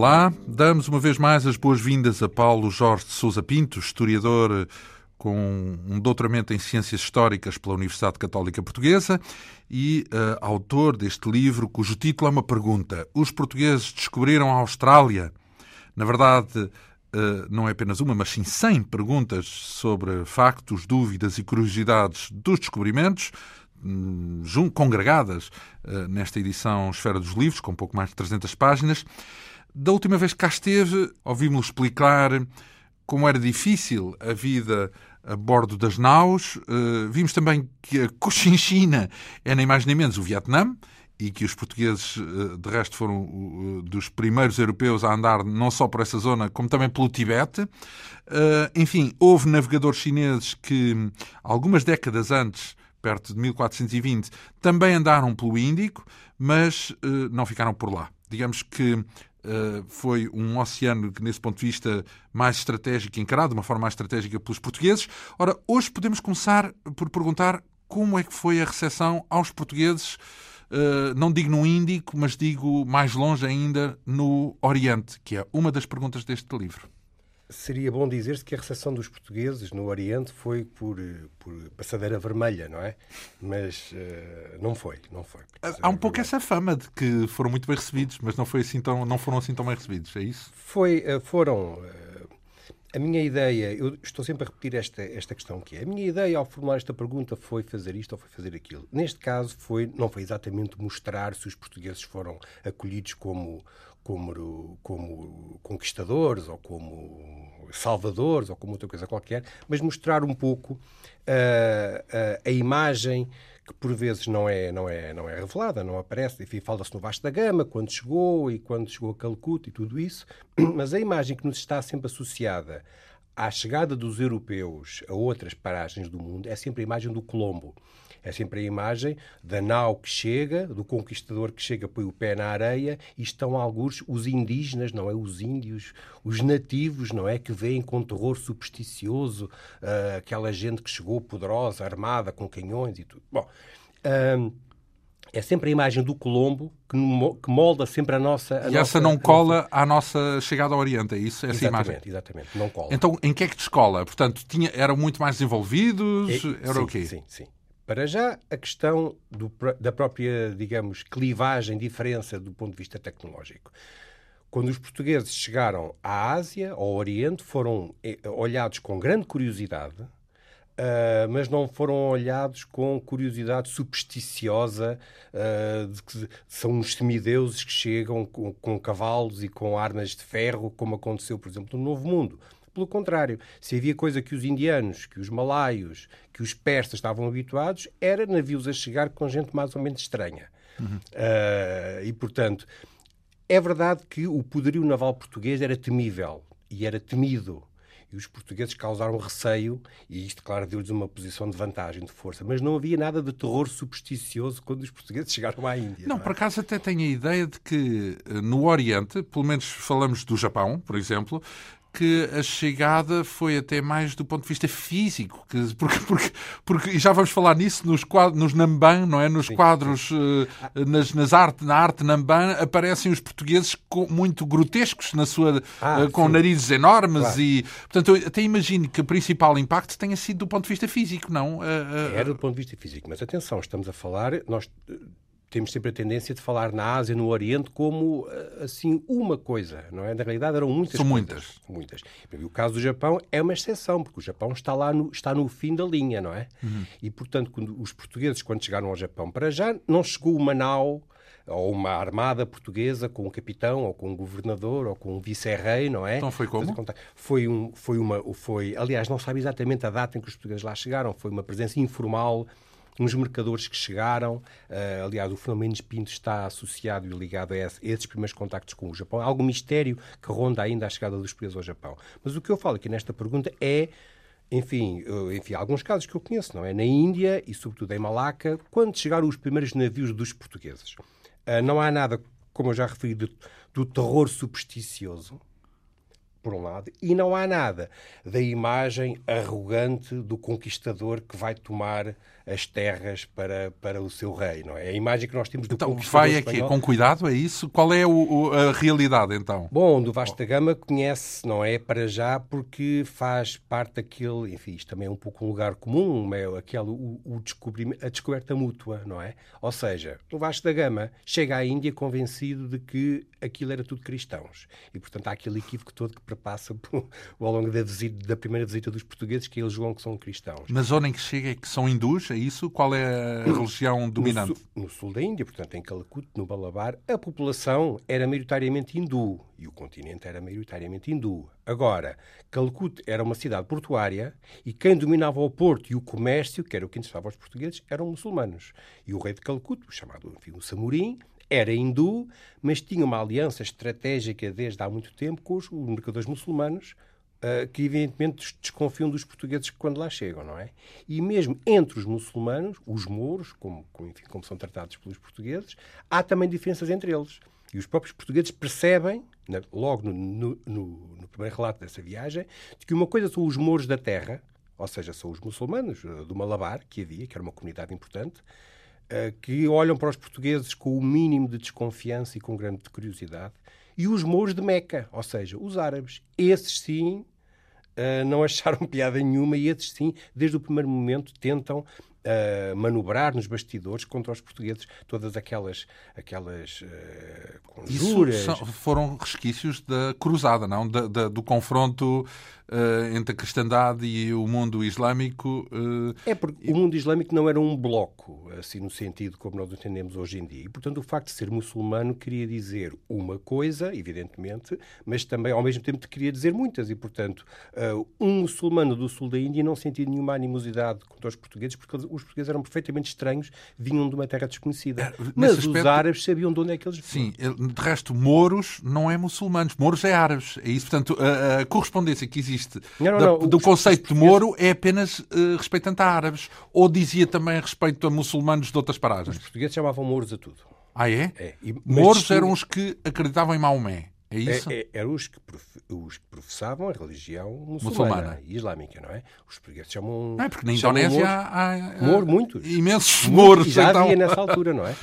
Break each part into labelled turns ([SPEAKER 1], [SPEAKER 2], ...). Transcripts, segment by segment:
[SPEAKER 1] Olá, damos uma vez mais as boas-vindas a Paulo Jorge de Sousa Pinto, historiador com um doutoramento em Ciências Históricas pela Universidade Católica Portuguesa e uh, autor deste livro, cujo título é uma pergunta: Os portugueses descobriram a Austrália? Na verdade, uh, não é apenas uma, mas sim 100 perguntas sobre factos, dúvidas e curiosidades dos descobrimentos, um, congregadas uh, nesta edição Esfera dos Livros, com pouco mais de 300 páginas. Da última vez que cá esteve, ouvimos explicar como era difícil a vida a bordo das naus. Uh, vimos também que a Cochinchina é nem mais nem menos o Vietnã e que os portugueses, uh, de resto, foram dos primeiros europeus a andar não só por essa zona, como também pelo Tibete. enfim, houve navegadores chineses que, algumas décadas antes, perto de 1420, também andaram pelo Índico, mas não ficaram por lá. Digamos que Uh, foi um oceano que, nesse ponto de vista, mais estratégico, encarado de uma forma mais estratégica pelos portugueses. Ora, hoje podemos começar por perguntar como é que foi a recepção aos portugueses, uh, não digo no Índico, mas digo mais longe ainda no Oriente, que é uma das perguntas deste livro.
[SPEAKER 2] Seria bom dizer-se que a recepção dos portugueses no Oriente foi por, por passadeira vermelha, não é? Mas uh, não foi, não foi.
[SPEAKER 1] Há um pouco essa fama de que foram muito bem recebidos, mas não, foi assim tão, não foram assim tão bem recebidos, é isso?
[SPEAKER 2] Foi, uh, foram. Uh, a minha ideia, eu estou sempre a repetir esta, esta questão que é, a minha ideia ao formular esta pergunta foi fazer isto ou foi fazer aquilo. Neste caso, foi, não foi exatamente mostrar se os portugueses foram acolhidos como como, como conquistadores ou como salvadores ou como outra coisa qualquer, mas mostrar um pouco uh, uh, a imagem que por vezes não é, não é, não é revelada, não aparece. Enfim, fala-se no Vasco da Gama, quando chegou e quando chegou a Calcuta e tudo isso, mas a imagem que nos está sempre associada à chegada dos europeus a outras paragens do mundo é sempre a imagem do Colombo. É sempre a imagem da nau que chega, do conquistador que chega, põe o pé na areia e estão alguns os indígenas, não é? Os índios, os nativos, não é? Que veem com terror supersticioso uh, aquela gente que chegou poderosa, armada, com canhões e tudo. Bom. Uh, é sempre a imagem do Colombo que, molda sempre a nossa. A
[SPEAKER 1] e
[SPEAKER 2] nossa,
[SPEAKER 1] essa não cola à nossa chegada ao Oriente, é isso? Essa
[SPEAKER 2] exatamente,
[SPEAKER 1] imagem?
[SPEAKER 2] Exatamente, não cola.
[SPEAKER 1] Então, em que é que descola? Portanto, tinha, eram muito mais desenvolvidos? É, era
[SPEAKER 2] sim,
[SPEAKER 1] o quê?
[SPEAKER 2] Sim, sim. Para já, a questão do, da própria, digamos, clivagem, diferença do ponto de vista tecnológico. Quando os portugueses chegaram à Ásia, ao Oriente, foram eh, olhados com grande curiosidade, Uh, mas não foram olhados com curiosidade supersticiosa uh, de que são uns semideuses que chegam com, com, cavalos e com armas de ferro, como aconteceu, por exemplo, no Novo Mundo. Pelo contrário, se havia coisa que os indianos, que os malaios, que os persas estavam habituados, era navios a chegar com gente mais ou menos estranha. Uhum. Uh, e, portanto, é verdade que o poderio naval português era temível e era temido. E os portugueses causaram receio, e isto, claro, deu-lhes uma posição de vantagem, de força. Mas não havia nada de terror supersticioso quando os portugueses chegaram à Índia.
[SPEAKER 1] Não,
[SPEAKER 2] não é?
[SPEAKER 1] por acaso até tenho a ideia de que eh, no Oriente, pelo menos falamos do Japão, por exemplo, que a chegada foi até mais do ponto de vista físico, que, porque, porque, porque, e já vamos falar nisso nos, quadros, nos Namban, não é? Nos sim, quadros. Uh, nas, nas arte, na arte Namban, aparecem os portugueses com, muito grotescos, na sua, ah, uh, com sim. narizes enormes claro. e, portanto, eu até imagino que o principal impacto tenha sido do ponto de vista físico, não? Uh,
[SPEAKER 2] Era do ponto de vista físico, mas atenção, estamos a falar, nós temos sempre a tendência de falar na Ásia, no Oriente, como eh, assim uma coisa, não é? Na realidade eram muitas
[SPEAKER 1] São
[SPEAKER 2] coisas.
[SPEAKER 1] muitas.
[SPEAKER 2] Muitas. E o caso do Japão é uma exceção, porque o Japão está lá no, está no fim da linha, não é? Uhum. E, portanto, quando, os portugueses, quando chegaram ao Japão, para já não chegou uma nau ou uma armada portuguesa com um capitão, ou com um governador, ou com um vice-rei, não é?
[SPEAKER 1] Então foi como?
[SPEAKER 2] Foi, um, foi uma... Foi, aliás, não sabe exatamente a data em que os portugueses lá chegaram. Foi uma presença informal uns mercadores que chegaram. Uh, aliás, o Fernando Pinto está associado e ligado a, esses primeiros contactos com o Japão. Há algum mistério que ronda ainda a chegada dos presos ao Japão. Mas o que eu falo aqui nesta pergunta é enfim, enfim, alguns casos que eu conheço, não é? Na Índia e sobretudo em Malaca, quando chegaram os primeiros navios dos portugueses. Uh, não há nada, como eu já referi, do, do terror supersticioso, por um lado, e não há nada da imagem arrogante do conquistador que vai tomar as terras para, para o seu rei, não é? A imagem que nós temos do
[SPEAKER 1] então,
[SPEAKER 2] conquistador
[SPEAKER 1] vai aqui, com cuidado, é isso? Qual é o, o, a realidade, então?
[SPEAKER 2] Bom, do Vasta Gama conhece, não é, para já, porque faz parte daquele, enfim, isto também é um pouco um lugar comum, é aquele, o, o a descoberta mútua, não é? Ou seja, o Vasco da Gama chega à Índia convencido de que aquilo era tudo cristãos. E, portanto, há aquele equívoco todo que perpassa por, ao longo da, visita, da primeira visita dos portugueses, que eles julgam que são cristãos.
[SPEAKER 1] Mas onde é que chega é que são hindus? É isso? Qual é a religião dominante?
[SPEAKER 2] No sul, no sul da Índia, portanto, em Calacut, no Balabar, a população era maioritariamente hindu e o continente era maioritariamente hindu. Agora, Calacut era uma cidade portuária e quem dominava o porto e o comércio, que era o que interessava aos portugueses, eram muçulmanos. E o rei de Calacut, chamado enfim, o Samurim, era hindu, mas tinha uma aliança estratégica desde há muito tempo com os mercadores muçulmanos, uh, que evidentemente desconfiam dos portugueses quando lá chegam, não é? E mesmo entre os muçulmanos, os mouros, como, como, enfim, como são tratados pelos portugueses, há também diferenças entre eles. E os próprios portugueses percebem, logo no, no, no, no primeiro relato dessa viagem, de que uma coisa são os mouros da terra, ou seja, são os muçulmanos eh, do Malabar, que havia, que era uma comunidade importante, que olham para os portugueses com o mínimo de desconfiança e com grande curiosidade, e os mouros de Meca, ou seja, os árabes. Esses sim uh, não acharam piada nenhuma e esses sim, desde o primeiro momento, tentam uh, manobrar nos bastidores contra os portugueses todas aquelas, aquelas uh, conjuras.
[SPEAKER 1] Isso são, foram resquícios da cruzada, não? Da, da, do confronto uh, entre a cristandade e o mundo islâmico.
[SPEAKER 2] Uh, é porque o mundo islâmico não era um bloco, assim no sentido como nós entendemos hoje em dia. E, portanto, o facto de ser muçulmano queria dizer uma coisa, evidentemente, mas também, ao mesmo tempo, queria dizer muitas. E, portanto, um muçulmano do sul da Índia não sentia nenhuma animosidade contra os portugueses, porque os portugueses eram perfeitamente estranhos, vinham de uma terra desconhecida. É, mas aspecto, os árabes sabiam de onde é que eles
[SPEAKER 1] vinham. Sim, de resto, mouros não é muçulmanos, mouros é árabes. É isso, portanto, a, a correspondência que existe não, não, da, não, do os, conceito os de Moro é apenas uh, respeitante a árabes ou dizia também respeito a muçulmanos de outras paragens?
[SPEAKER 2] Os portugueses chamavam Mouros a tudo.
[SPEAKER 1] Ah, é? é. E, Mouros eram os que acreditavam em Maomé. É isso? É,
[SPEAKER 2] é, eram os que, os que professavam a religião muçulmana, e islâmica, não é? Os portugueses chamam.
[SPEAKER 1] Não é porque na Indonésia há, há,
[SPEAKER 2] Mor, muitos.
[SPEAKER 1] Imensos mouros.
[SPEAKER 2] Já então... havia nessa altura, não é? uh,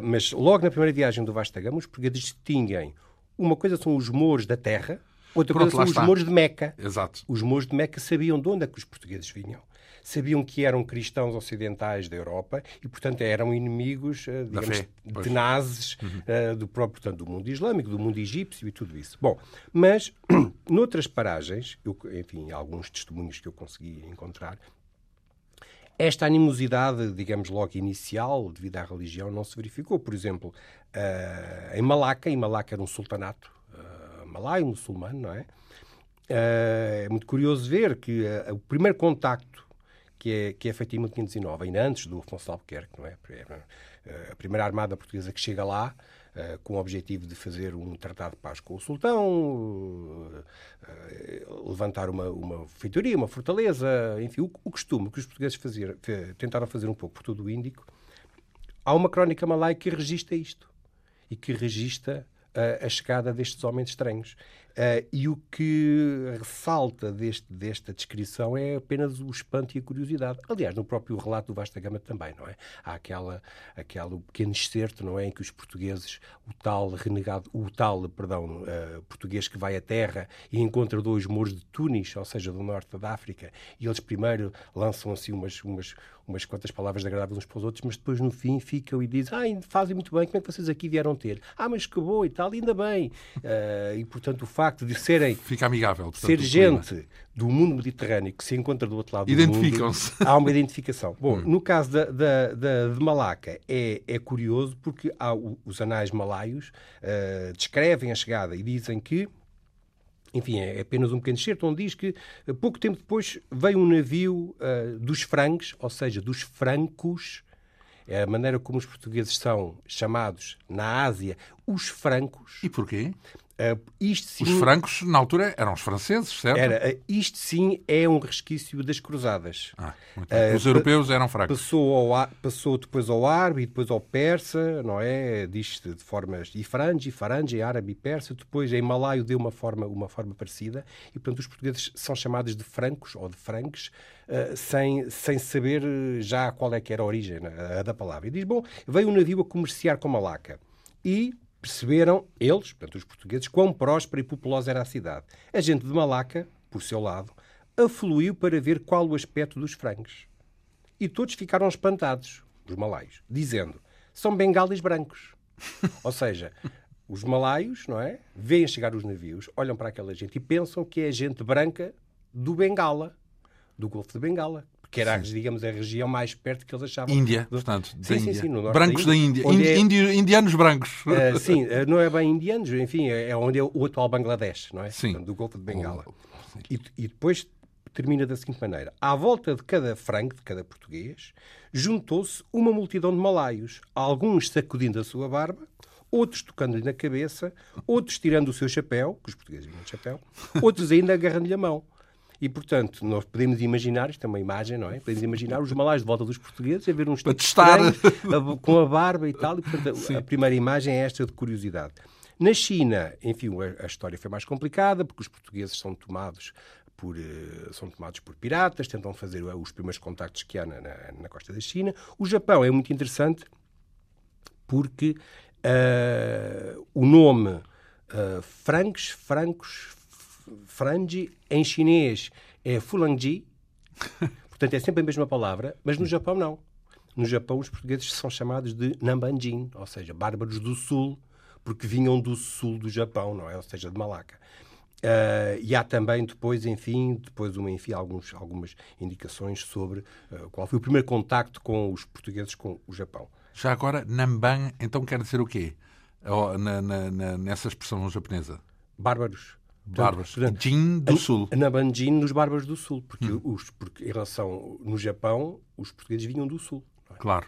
[SPEAKER 2] mas logo na primeira viagem do Vasta Gama, os portugueses distinguem. Uma coisa são os mouros da terra, Outra Pronto, coisa são os mouros de Meca.
[SPEAKER 1] Exato.
[SPEAKER 2] Os mouros de Meca sabiam de onde é que os portugueses vinham. Sabiam que eram cristãos ocidentais da Europa e, portanto, eram inimigos, eh, digamos, tenazes uhum. uh, do próprio, portanto, do mundo islâmico, do mundo egípcio e tudo isso. Bom, mas, noutras paragens, eu, enfim, alguns testemunhos que eu consegui encontrar, esta animosidade, digamos logo inicial, devido à religião, não se verificou. Por exemplo, uh, em Malaca, em Malaca era um sultanato, malaio, muçulmano, não é? Eh, é muito curioso ver que uh, o primeiro contacto que é, que é feito em 1509, ainda antes do Afonso Albuquerque, não é? Eh, a primeira armada portuguesa que chega lá, uh, com o objetivo de fazer um tratado de paz com o sultão, levantar uma, uma feitoria, uma fortaleza, enfim, o, o costume que os portugueses fazer, tentaram fazer um pouco por todo o Índico. Há uma crónica malaia que registra isto e que registra a chegada destes homens estranhos. Uh, e o que ressalta deste, desta descrição é apenas o espanto e a curiosidade. Aliás, no próprio relato do Vasta Gama também, não é? Há aquela, aquela pequeno excerto, não é? Em que os portugueses, o tal renegado, o tal, perdão, uh, português que vai à terra e encontra dois mouros de Tunis, ou seja, do norte da África, e eles primeiro lançam assim umas, umas, umas quantas palavras agradáveis uns para os outros, mas depois no fim ficam e dizem, ah, fazem muito bem, como é que vocês aqui vieram ter? Ah, mas que bom e tal, ainda bem. Uh, e portanto o de serem.
[SPEAKER 1] Fica amigável. Portanto,
[SPEAKER 2] ser gente do mundo mediterrâneo que se encontra do outro lado do
[SPEAKER 1] mundo.
[SPEAKER 2] Há uma identificação. Bom, hum. no caso da, da, da, de Malaca é, é curioso porque há, os anais malaios uh, descrevem a chegada e dizem que enfim, é apenas um pequeno excerto, onde diz que eh, pouco tempo depois veio um navio uh, dos francos, ou seja, dos francos, é a maneira como os portugueses são chamados na Ásia os francos.
[SPEAKER 1] E porquê?
[SPEAKER 2] Uh, isto sim,
[SPEAKER 1] os francos, na altura, eram os franceses, certo?
[SPEAKER 2] Era, uh, isto sim é um resquício das cruzadas.
[SPEAKER 1] Ah, uh, os europeus eram fracos.
[SPEAKER 2] Passou, ao, passou depois ao árabe e depois ao persa, não é? Diz-se de formas ifrange, farange, árabe e persa. Depois em malaio deu uma forma, uma forma parecida. E, portanto, os portugueses são chamados de francos ou de franques sem, sem saber já qual é que era a origem da palavra. E diz, bom, veio um navio a comerciar com Malaca. E perceberam, eles, portanto os portugueses, quão próspera e populosa era a cidade. A gente de Malaca, por seu lado, afluiu para ver qual o aspecto dos frangos. E todos ficaram espantados, os malaios, dizendo: são bengalis brancos. Ou seja, os malaios, não é? Veem chegar os navios, olham para aquela gente e pensam que é a gente branca do Bengala, do Golfo de Bengala que era, sim. digamos, a região mais perto que eles achavam.
[SPEAKER 1] Índia, portanto,
[SPEAKER 2] sim, sim,
[SPEAKER 1] Índia.
[SPEAKER 2] sim, no
[SPEAKER 1] brancos da Índia. Da Índia. É... Indi indianos brancos.
[SPEAKER 2] Uh, sim, uh, não é bem indianos, enfim, é, é onde é o atual Bangladesh, não é?
[SPEAKER 1] Sim.
[SPEAKER 2] Portanto, do Golfo de Bengala. E, e, depois termina da seguinte maneira. À volta de cada franco, de cada português, juntou-se uma multidão de malaios, alguns sacudindo a sua barba, outros tocando-lhe na cabeça, outros tirando o seu chapéu, que os portugueses vinham de chapéu, outros ainda agarrando-lhe a mão. E, portanto, nós podemos imaginar, isto é uma imagem, não é? Podemos imaginar os malais de volta dos portugueses a ver uns
[SPEAKER 1] Para testar.
[SPEAKER 2] com a barba e tal. E, portanto, a, a primeira imagem é esta de curiosidade. Na China, enfim, a, a, história foi mais complicada, porque os portugueses são tomados por, uh, são tomados por piratas, tentam fazer uh, os primeiros contactos que há na, na, na, costa da China. O Japão é muito interessante porque uh, o nome francos, francos, franji, em chinês é fulangji, portanto é sempre a mesma palavra, mas no Japão não. No Japão os portugueses são chamados de Nambanjin, ou seja, bárbaros do sul, porque vinham do sul do Japão, não é? Ou seja, de Malaca. Uh, e há também depois, enfim, depois uma, enfim, alguns, algumas indicações sobre uh, qual foi o primeiro contacto com os portugueses com o Japão.
[SPEAKER 1] Já agora, Namban, então quer dizer o quê? Na, na, na, nessa expressão japonesa?
[SPEAKER 2] Bárbaros.
[SPEAKER 1] Bárbaros. Jin do Sul.
[SPEAKER 2] Na Banjin, nos Bárbaros do Sul. Porque, hum. os, porque em relação no Japão, os portugueses vinham do Sul.
[SPEAKER 1] É? Claro.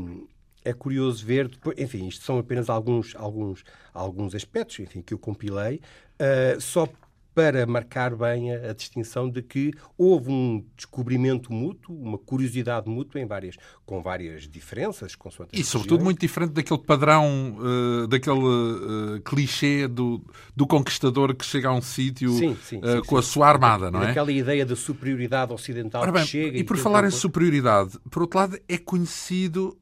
[SPEAKER 2] Um, é curioso ver, depois, enfim, isto são apenas alguns, alguns, alguns aspectos enfim, que eu compilei, uh, só para marcar bem a, a, distinção de que houve um descobrimento mútuo, uma curiosidade mútua em várias, com várias diferenças.
[SPEAKER 1] E, sobretudo, muito diferente daquele padrão, uh, daquele uh, clichê do, do conquistador que chega a um sítio uh, com a sua armada, não é?
[SPEAKER 2] Aquela ideia da superioridade ocidental
[SPEAKER 1] bem,
[SPEAKER 2] que chega...
[SPEAKER 1] E por falar em superioridade, por outro lado, é conhecido,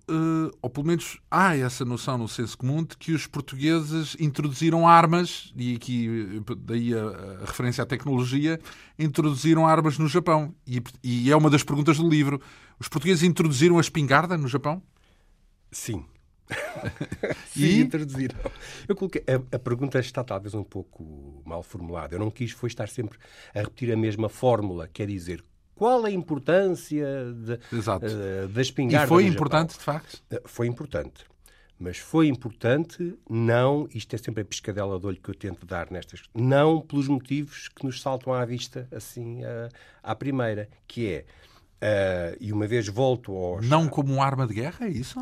[SPEAKER 1] ou pelo menos há essa noção no senso comum, de que os portugueses introduziram armas, e aqui daí a a referência à tecnologia, introduziram armas no Japão. E, e, é uma das perguntas do livro. Os portugueses introduziram a espingarda no Japão?
[SPEAKER 2] Sim. Sim, e... introduziram. Eu coloquei, a, a, pergunta está talvez um pouco mal formulada. Eu não quis foi estar sempre a repetir a mesma fórmula, quer dizer, qual a importância de, uh, da espingarda?
[SPEAKER 1] E foi importante, de facto?
[SPEAKER 2] Uh, foi importante. Mas foi importante, não, isto é sempre a piscadela de olho que eu tento dar nestas, não pelos motivos que nos saltam à vista, assim, à, à primeira, que é, uh, e uma vez volto aos...
[SPEAKER 1] Não como uma arma de guerra, é isso?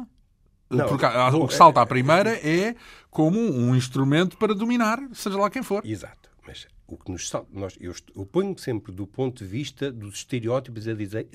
[SPEAKER 2] Não,
[SPEAKER 1] Porque o que salta à primeira é como um instrumento para dominar, seja lá quem for.
[SPEAKER 2] Exato, mas o que nos nós, eu, eu ponho sempre do ponto de vista dos estereótipos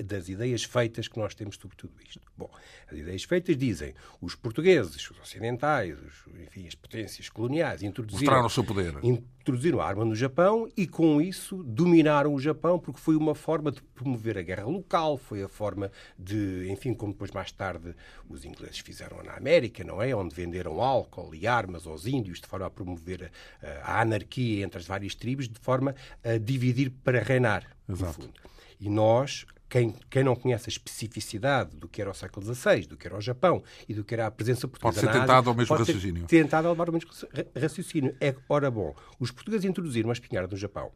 [SPEAKER 2] das ideias feitas que nós temos sobre tudo isto. Bom, as ideias feitas dizem os portugueses, os ocidentais, os, enfim, as potências coloniais introduziram,
[SPEAKER 1] Mostraram o seu poder.
[SPEAKER 2] introduziram a arma no Japão e com isso dominaram o Japão porque foi uma forma de promover a guerra local, foi a forma de, enfim, como depois mais tarde os ingleses fizeram na América, não é? Onde venderam álcool e armas aos índios de forma a promover a, a anarquia entre as várias tribos de forma a dividir para reinar, Exato. no fundo. E nós, quem, quem não conhece a especificidade do que era o século XVI, do que era o Japão e do que era a presença portuguesa
[SPEAKER 1] pode ser tentado ao mesmo
[SPEAKER 2] raciocínio. Tentado ao mesmo raciocínio. É, ora bom, os portugueses introduziram a espingarda no Japão.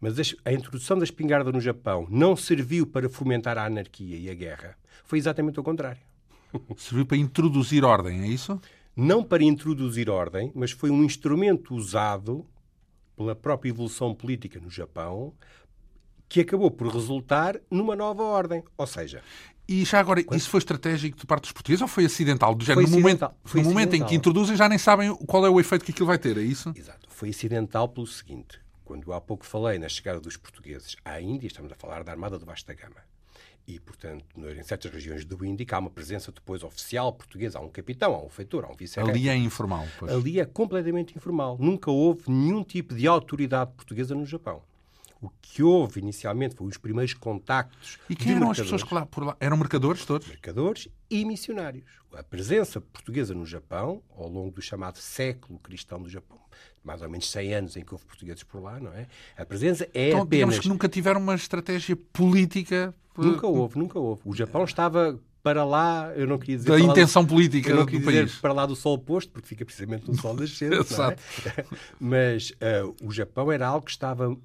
[SPEAKER 2] Mas a introdução da espingarda no Japão não serviu para fomentar a anarquia e a guerra. Foi exatamente o contrário.
[SPEAKER 1] Serviu para introduzir ordem, é isso?
[SPEAKER 2] Não para introduzir ordem, mas foi um instrumento usado pela própria evolução política no Japão que acabou por resultar numa nova ordem. Ou seja,
[SPEAKER 1] e já agora, Quando? isso foi estratégico de parte dos portugueses ou foi acidental? Do género,
[SPEAKER 2] no,
[SPEAKER 1] acidental.
[SPEAKER 2] Momento, no
[SPEAKER 1] momento em que introduzem já nem sabem qual é o efeito que aquilo vai ter, é isso?
[SPEAKER 2] Exato. Foi acidental pelo seguinte. Quando há pouco falei na chegada dos portugueses à Índia, estamos a falar da Armada de Vasta Gama. E, portanto, em certas regiões do Índico há uma presença depois oficial portuguesa. Há um capitão, há um feitor, há um vice
[SPEAKER 1] Ali é informal. Pois.
[SPEAKER 2] Ali é completamente informal. Nunca houve nenhum tipo de autoridade portuguesa no Japão. O que houve inicialmente foi os primeiros contactos.
[SPEAKER 1] E quem eram as pessoas que lá, por lá? Eram mercadores todos?
[SPEAKER 2] Mercadores e missionários. A presença portuguesa no Japão, ao longo do chamado século cristão do Japão, mais ou menos 100 anos em que houve portugueses por lá, não é? A presença é
[SPEAKER 1] então,
[SPEAKER 2] apenas...
[SPEAKER 1] digamos que nunca tiveram uma estratégia política...
[SPEAKER 2] Nunca houve, nunca houve. O Japão estava para lá, eu não queria dizer...
[SPEAKER 1] Da intenção do, política
[SPEAKER 2] eu não
[SPEAKER 1] queria
[SPEAKER 2] dizer
[SPEAKER 1] país.
[SPEAKER 2] para lá do sol posto, porque fica precisamente no sol nascente, não é? Mas uh, o Japão era algo que estava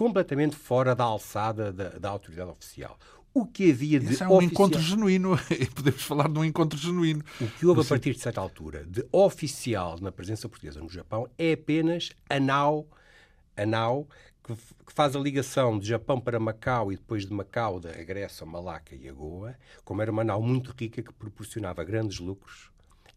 [SPEAKER 2] completamente fora da alçada da, da autoridade oficial. O que havia de
[SPEAKER 1] Isso é um oficial... encontro genuíno. Podemos falar de um encontro genuíno.
[SPEAKER 2] O que houve a partir de certa altura de oficial na presença portuguesa no Japão é apenas a nau, a nau que, que faz a ligação de Japão para Macau e depois de Macau de regresso a Malaca e a Goa. Como era uma nau muito rica que proporcionava grandes lucros,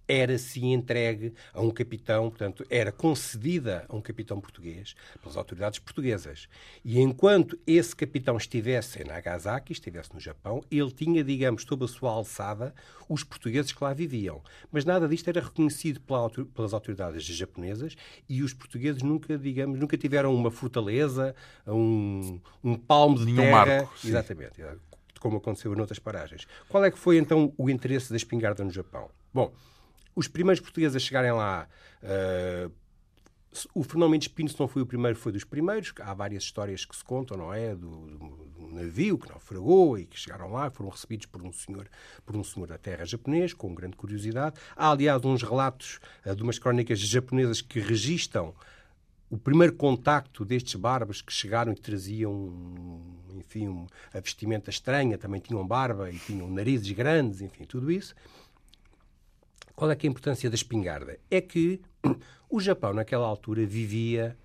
[SPEAKER 2] era sim entregue a um capitão, portanto, era concedida a um capitão português pelas autoridades portuguesas. E enquanto esse capitão estivesse em Nagasaki, estivesse no Japão, ele tinha, digamos, sob a sua alçada os portugueses que lá viviam. Mas nada disto era reconhecido pela, pelas autoridades japonesas e os portugueses nunca, digamos, nunca tiveram uma fortaleza, um, um palmo de
[SPEAKER 1] Nenhum
[SPEAKER 2] terra.
[SPEAKER 1] Marco,
[SPEAKER 2] Exatamente como aconteceu em outras paragens. Qual é que foi então o interesse da espingarda no Japão? Bom, os primeiros portugueses a chegarem lá. Uh, o Fernão Mendes Pinto, se não foi o primeiro, foi dos primeiros. Há várias histórias que se contam, não é? Do, do navio que naufragou e que chegaram lá, foram recebidos por um senhor, por um senhor da terra japonês, com grande curiosidade. Há, aliás, uns relatos uh, de umas crónicas japonesas que registam o primeiro contacto destes bárbaros que chegaram e traziam, enfim, a vestimenta estranha, também tinham barba e tinham narizes grandes, enfim, tudo isso. Qual é, é a importância da espingarda? É que o Japão, naquela altura, vivia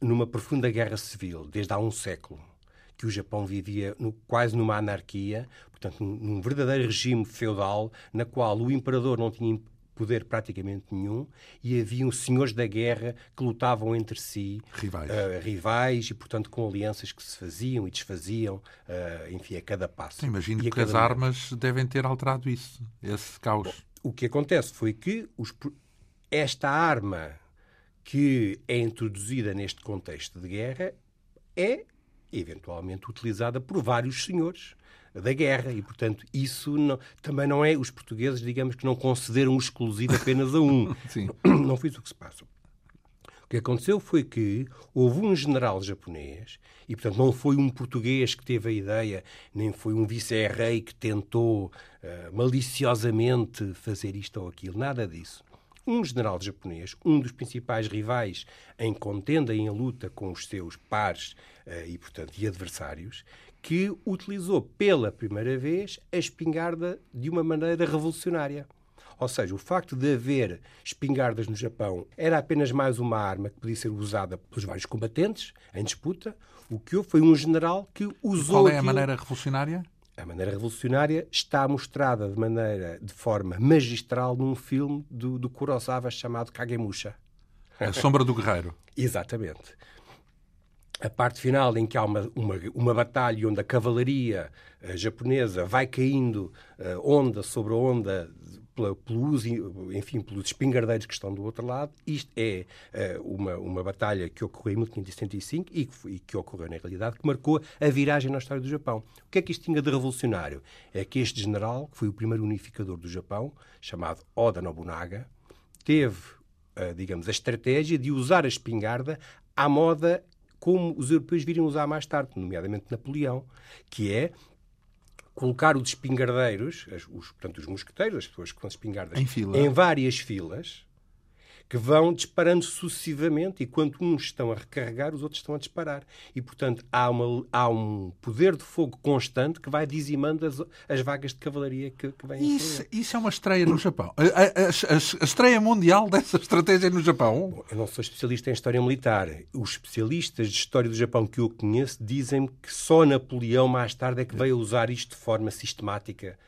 [SPEAKER 2] numa profunda guerra civil, desde há um século. Que o Japão vivia no, quase numa anarquia, portanto, num, verdadeiro regime feudal, na qual o imperador não tinha poder praticamente nenhum e haviam senhores da guerra que lutavam entre si
[SPEAKER 1] rivais,
[SPEAKER 2] uh, rivais e portanto com alianças que se faziam e desfaziam uh, enfim a cada passo.
[SPEAKER 1] Sim, imagino que as momento. armas devem ter alterado isso, esse caos. Bom,
[SPEAKER 2] o que acontece foi que os, esta arma que é introduzida neste contexto de guerra é eventualmente utilizada por vários senhores da guerra e, portanto, isso não, também não é os portugueses, digamos que não concederam um exclusivo apenas a um.
[SPEAKER 1] Sim.
[SPEAKER 2] Não foi isso que se passa. Que aconteceu foi que houve um general japonês, e portanto não foi um português que teve a ideia, nem foi um vice-rei que tentou uh, maliciosamente fazer isto ou aquilo, nada disso. Um general japonês, um dos principais rivais em contenda e em luta com os seus pares uh, e, portanto, e adversários, que utilizou pela primeira vez a espingarda de uma maneira revolucionária. Ou seja, o facto de haver espingardas no Japão era apenas mais uma arma que podia ser usada pelos vários combatentes em disputa. O que houve foi um general que usou.
[SPEAKER 1] Qual é a
[SPEAKER 2] aquilo...
[SPEAKER 1] maneira revolucionária?
[SPEAKER 2] A maneira revolucionária está mostrada de maneira, de forma magistral num filme do, do Kurosawa chamado Kagemusha.
[SPEAKER 1] A Sombra do Guerreiro.
[SPEAKER 2] Exatamente a parte final em que há uma, uma, uma batalha onde a cavalaria uh, japonesa vai caindo uh, onda sobre onda pelo uso, enfim, pelos espingardeiros que estão do outro lado. Isto é uh, uma, uma batalha que ocorreu em 1575 e que, e que ocorreu na realidade, que marcou a viragem na história do Japão. O que é que isto tinha de revolucionário? É que este general, que foi o primeiro unificador do Japão, chamado Oda Nobunaga, teve, digamos, a estratégia de usar a espingarda à moda como os europeus viriam usar mais tarde, nomeadamente Napoleão, que é colocar os espingardeiros, os, portanto, os mosqueteiros, as pessoas que vão espingardas,
[SPEAKER 1] em, fila.
[SPEAKER 2] em várias filas, que vão disparando sucessivamente e quando uns estão a recarregar, os outros estão a disparar. E, portanto, há, uma, há um poder de fogo constante que vai dizimando as, as vagas de cavalaria que, que vêm
[SPEAKER 1] isso, isso é uma estreia no Japão. A, a, a, a, estreia mundial dessa estratégia no Japão?
[SPEAKER 2] Bom, eu não sou especialista em história militar. Os especialistas de história do Japão que eu conheço dizem que só Napoleão, mais tarde, é que veio usar isto de forma sistemática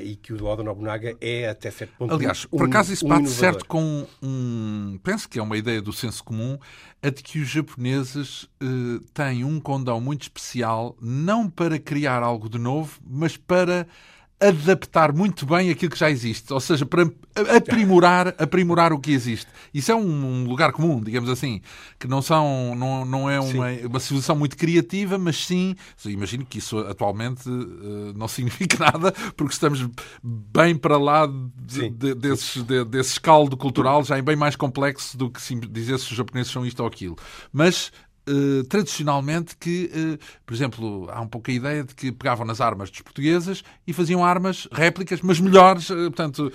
[SPEAKER 2] e que o Oda Nobunaga é até certo ponto
[SPEAKER 1] Aliás,
[SPEAKER 2] um,
[SPEAKER 1] por acaso isso
[SPEAKER 2] um
[SPEAKER 1] bate
[SPEAKER 2] inovador.
[SPEAKER 1] certo com um. Penso que é uma ideia do senso comum, a de que os japoneses uh, têm um condão muito especial, não para criar algo de novo, mas para adaptar muito bem aquilo que já existe, ou seja, para aprimorar, aprimorar o que existe. Isso é um lugar comum, digamos assim, que não são, não, não é uma, uma civilização muito criativa, mas sim, imagino que isso atualmente uh, não significa nada, porque estamos bem para lá de, de, desses, de, desse caldo cultural, já é bem mais complexo do que dizer se os japoneses são isto ou aquilo. Mas Uh, tradicionalmente que, uh, por exemplo, há um pouco a ideia de que pegavam nas armas dos portugueses e faziam armas réplicas, mas melhores, uh, portanto,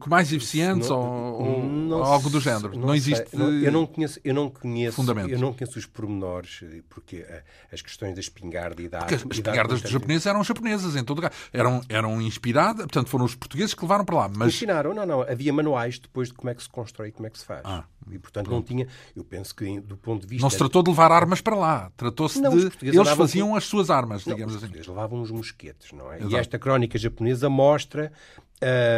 [SPEAKER 1] com mais eficientes não, ou, não, ou, algo do género. Não, não existe.
[SPEAKER 2] eu não conheço, eu não conheço, fundamento. eu não conheço os pormenores, porque as questões da espingarda e da
[SPEAKER 1] porque as espingardas dos japoneses eram japonesas em todo lugar, eram eram inspiradas, portanto, foram os portugueses que levaram para lá. Mas
[SPEAKER 2] ensinaram, não, não, havia manuais depois de como é que se constrói e como é que se faz. Ah, e portanto pronto. não tinha, eu penso que do ponto de vista
[SPEAKER 1] se tratou de levar armas para lá. Tratou-se de. Eles faziam as suas armas,
[SPEAKER 2] não,
[SPEAKER 1] digamos assim.
[SPEAKER 2] Eles levavam os mosquetes, não é? Exato. E esta crónica japonesa mostra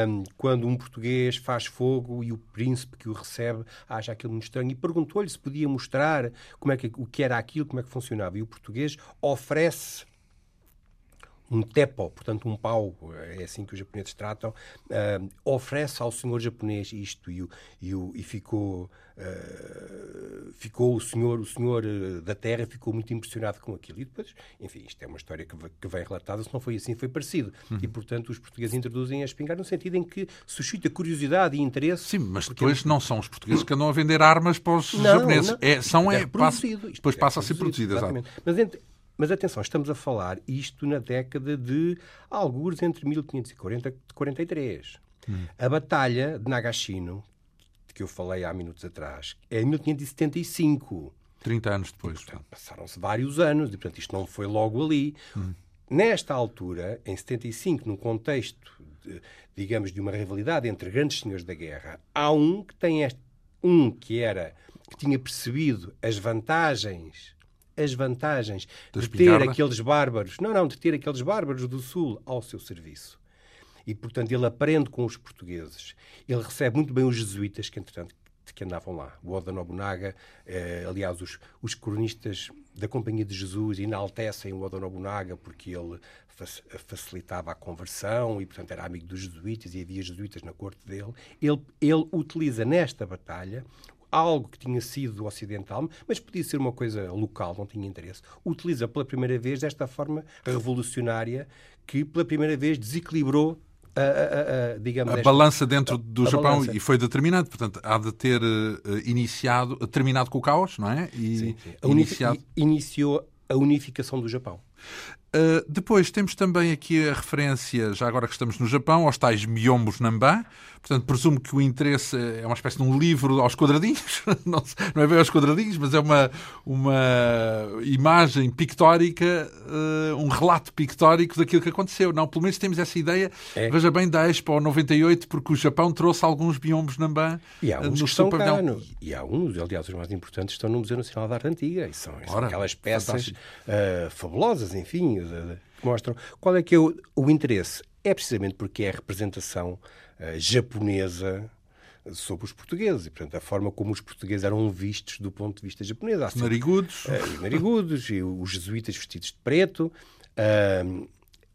[SPEAKER 2] um, quando um português faz fogo e o príncipe que o recebe acha aquilo muito estranho e perguntou-lhe se podia mostrar como é que, o que era aquilo, como é que funcionava. E o português oferece um tepo, portanto um pau, é assim que os japoneses tratam, uh, oferece ao senhor japonês isto e, e, e ficou, uh, ficou o senhor, o senhor ah, da terra ficou muito impressionado com aquilo. E depois, enfim, isto é uma história que, que vem relatada, se não foi assim, foi parecido. Uhum. E, portanto, os portugueses introduzem a espingarda no sentido em que suscita curiosidade e interesse.
[SPEAKER 1] Sim, mas depois não são os portugueses que andam a vender armas para os não, japoneses. Não, é, são, é, passa, depois passa a ser produzido. Exatamente.
[SPEAKER 2] Mas entre, mas atenção, estamos a falar isto na década de alguns entre 1540 e 43. Hum. A Batalha de Nagashino, de que eu falei há minutos atrás, é em 1575.
[SPEAKER 1] 30 anos depois.
[SPEAKER 2] Passaram-se vários anos, e portanto isto não foi logo ali. Hum. Nesta altura, em 75, num contexto, de, digamos, de uma rivalidade entre grandes senhores da guerra, há um que tem este, um que era que tinha percebido as vantagens as vantagens de, de ter aqueles bárbaros, não, não, de ter aqueles bárbaros do Sul ao seu serviço. E, portanto, ele aprende com os portugueses. Ele recebe muito bem os jesuítas que, entretanto, que andavam lá. O Oda Nobunaga, eh, aliás, os, os cronistas da Companhia de Jesus enaltecem o Oda Nobunaga porque ele facilitava a conversão e, portanto, era amigo dos jesuítas e havia jesuítas na corte dele. Ele, ele utiliza nesta batalha algo que tinha sido ocidental, mas podia ser uma coisa local, não tinha interesse. Utiliza pela primeira vez desta forma revolucionária que pela primeira vez desequilibrou a, a, a, digamos,
[SPEAKER 1] a balança dentro do Japão balança. e foi determinante. Portanto, há de ter uh, iniciado, terminado com o caos, não é?
[SPEAKER 2] E sim, sim. Iniciado... Iniciou a unificação do Japão.
[SPEAKER 1] Uh, depois temos também aqui a referência, já agora que estamos no Japão, aos tais Myombos Namba. Portanto, presumo que o interesse é uma espécie de um livro aos quadradinhos. não, não é bem aos quadradinhos, mas é uma, uma imagem pictórica, uh, um relato pictórico daquilo que aconteceu. Não, pelo menos temos essa ideia. É. Veja bem, da Expo 98, porque o Japão trouxe alguns Myombos Namba
[SPEAKER 2] e há uns no Super cá, no, E há uns, aliás, os mais importantes, estão no Museu Nacional da Arte Antiga. E são, Ora, aquelas peças uh, fabulosas, enfim que mostram. Qual é que é o, o interesse? É precisamente porque é a representação uh, japonesa sobre os portugueses e, portanto, a forma como os portugueses eram vistos do ponto de vista japonês.
[SPEAKER 1] Os narigudos.
[SPEAKER 2] Uh, os narigudos e os jesuítas vestidos de preto. Uh,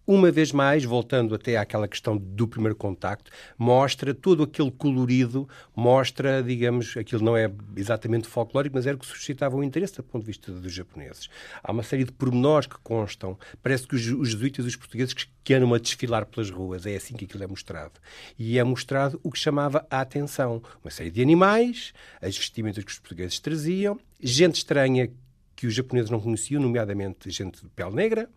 [SPEAKER 2] uma vez mais, voltando até àquela questão do primeiro contacto, mostra todo aquele colorido, mostra, digamos, aquilo não é exatamente folclórico, mas era o que suscitava o interesse do ponto de vista dos japoneses. Há uma série de pormenores que constam. Parece que os, os jesuítas e os portugueses que andam a desfilar pelas ruas, é assim que aquilo é mostrado. E é mostrado o que chamava a atenção. Uma série de animais, as vestimentas que os portugueses traziam, gente estranha que os japoneses não conheciam, nomeadamente gente de pele negra,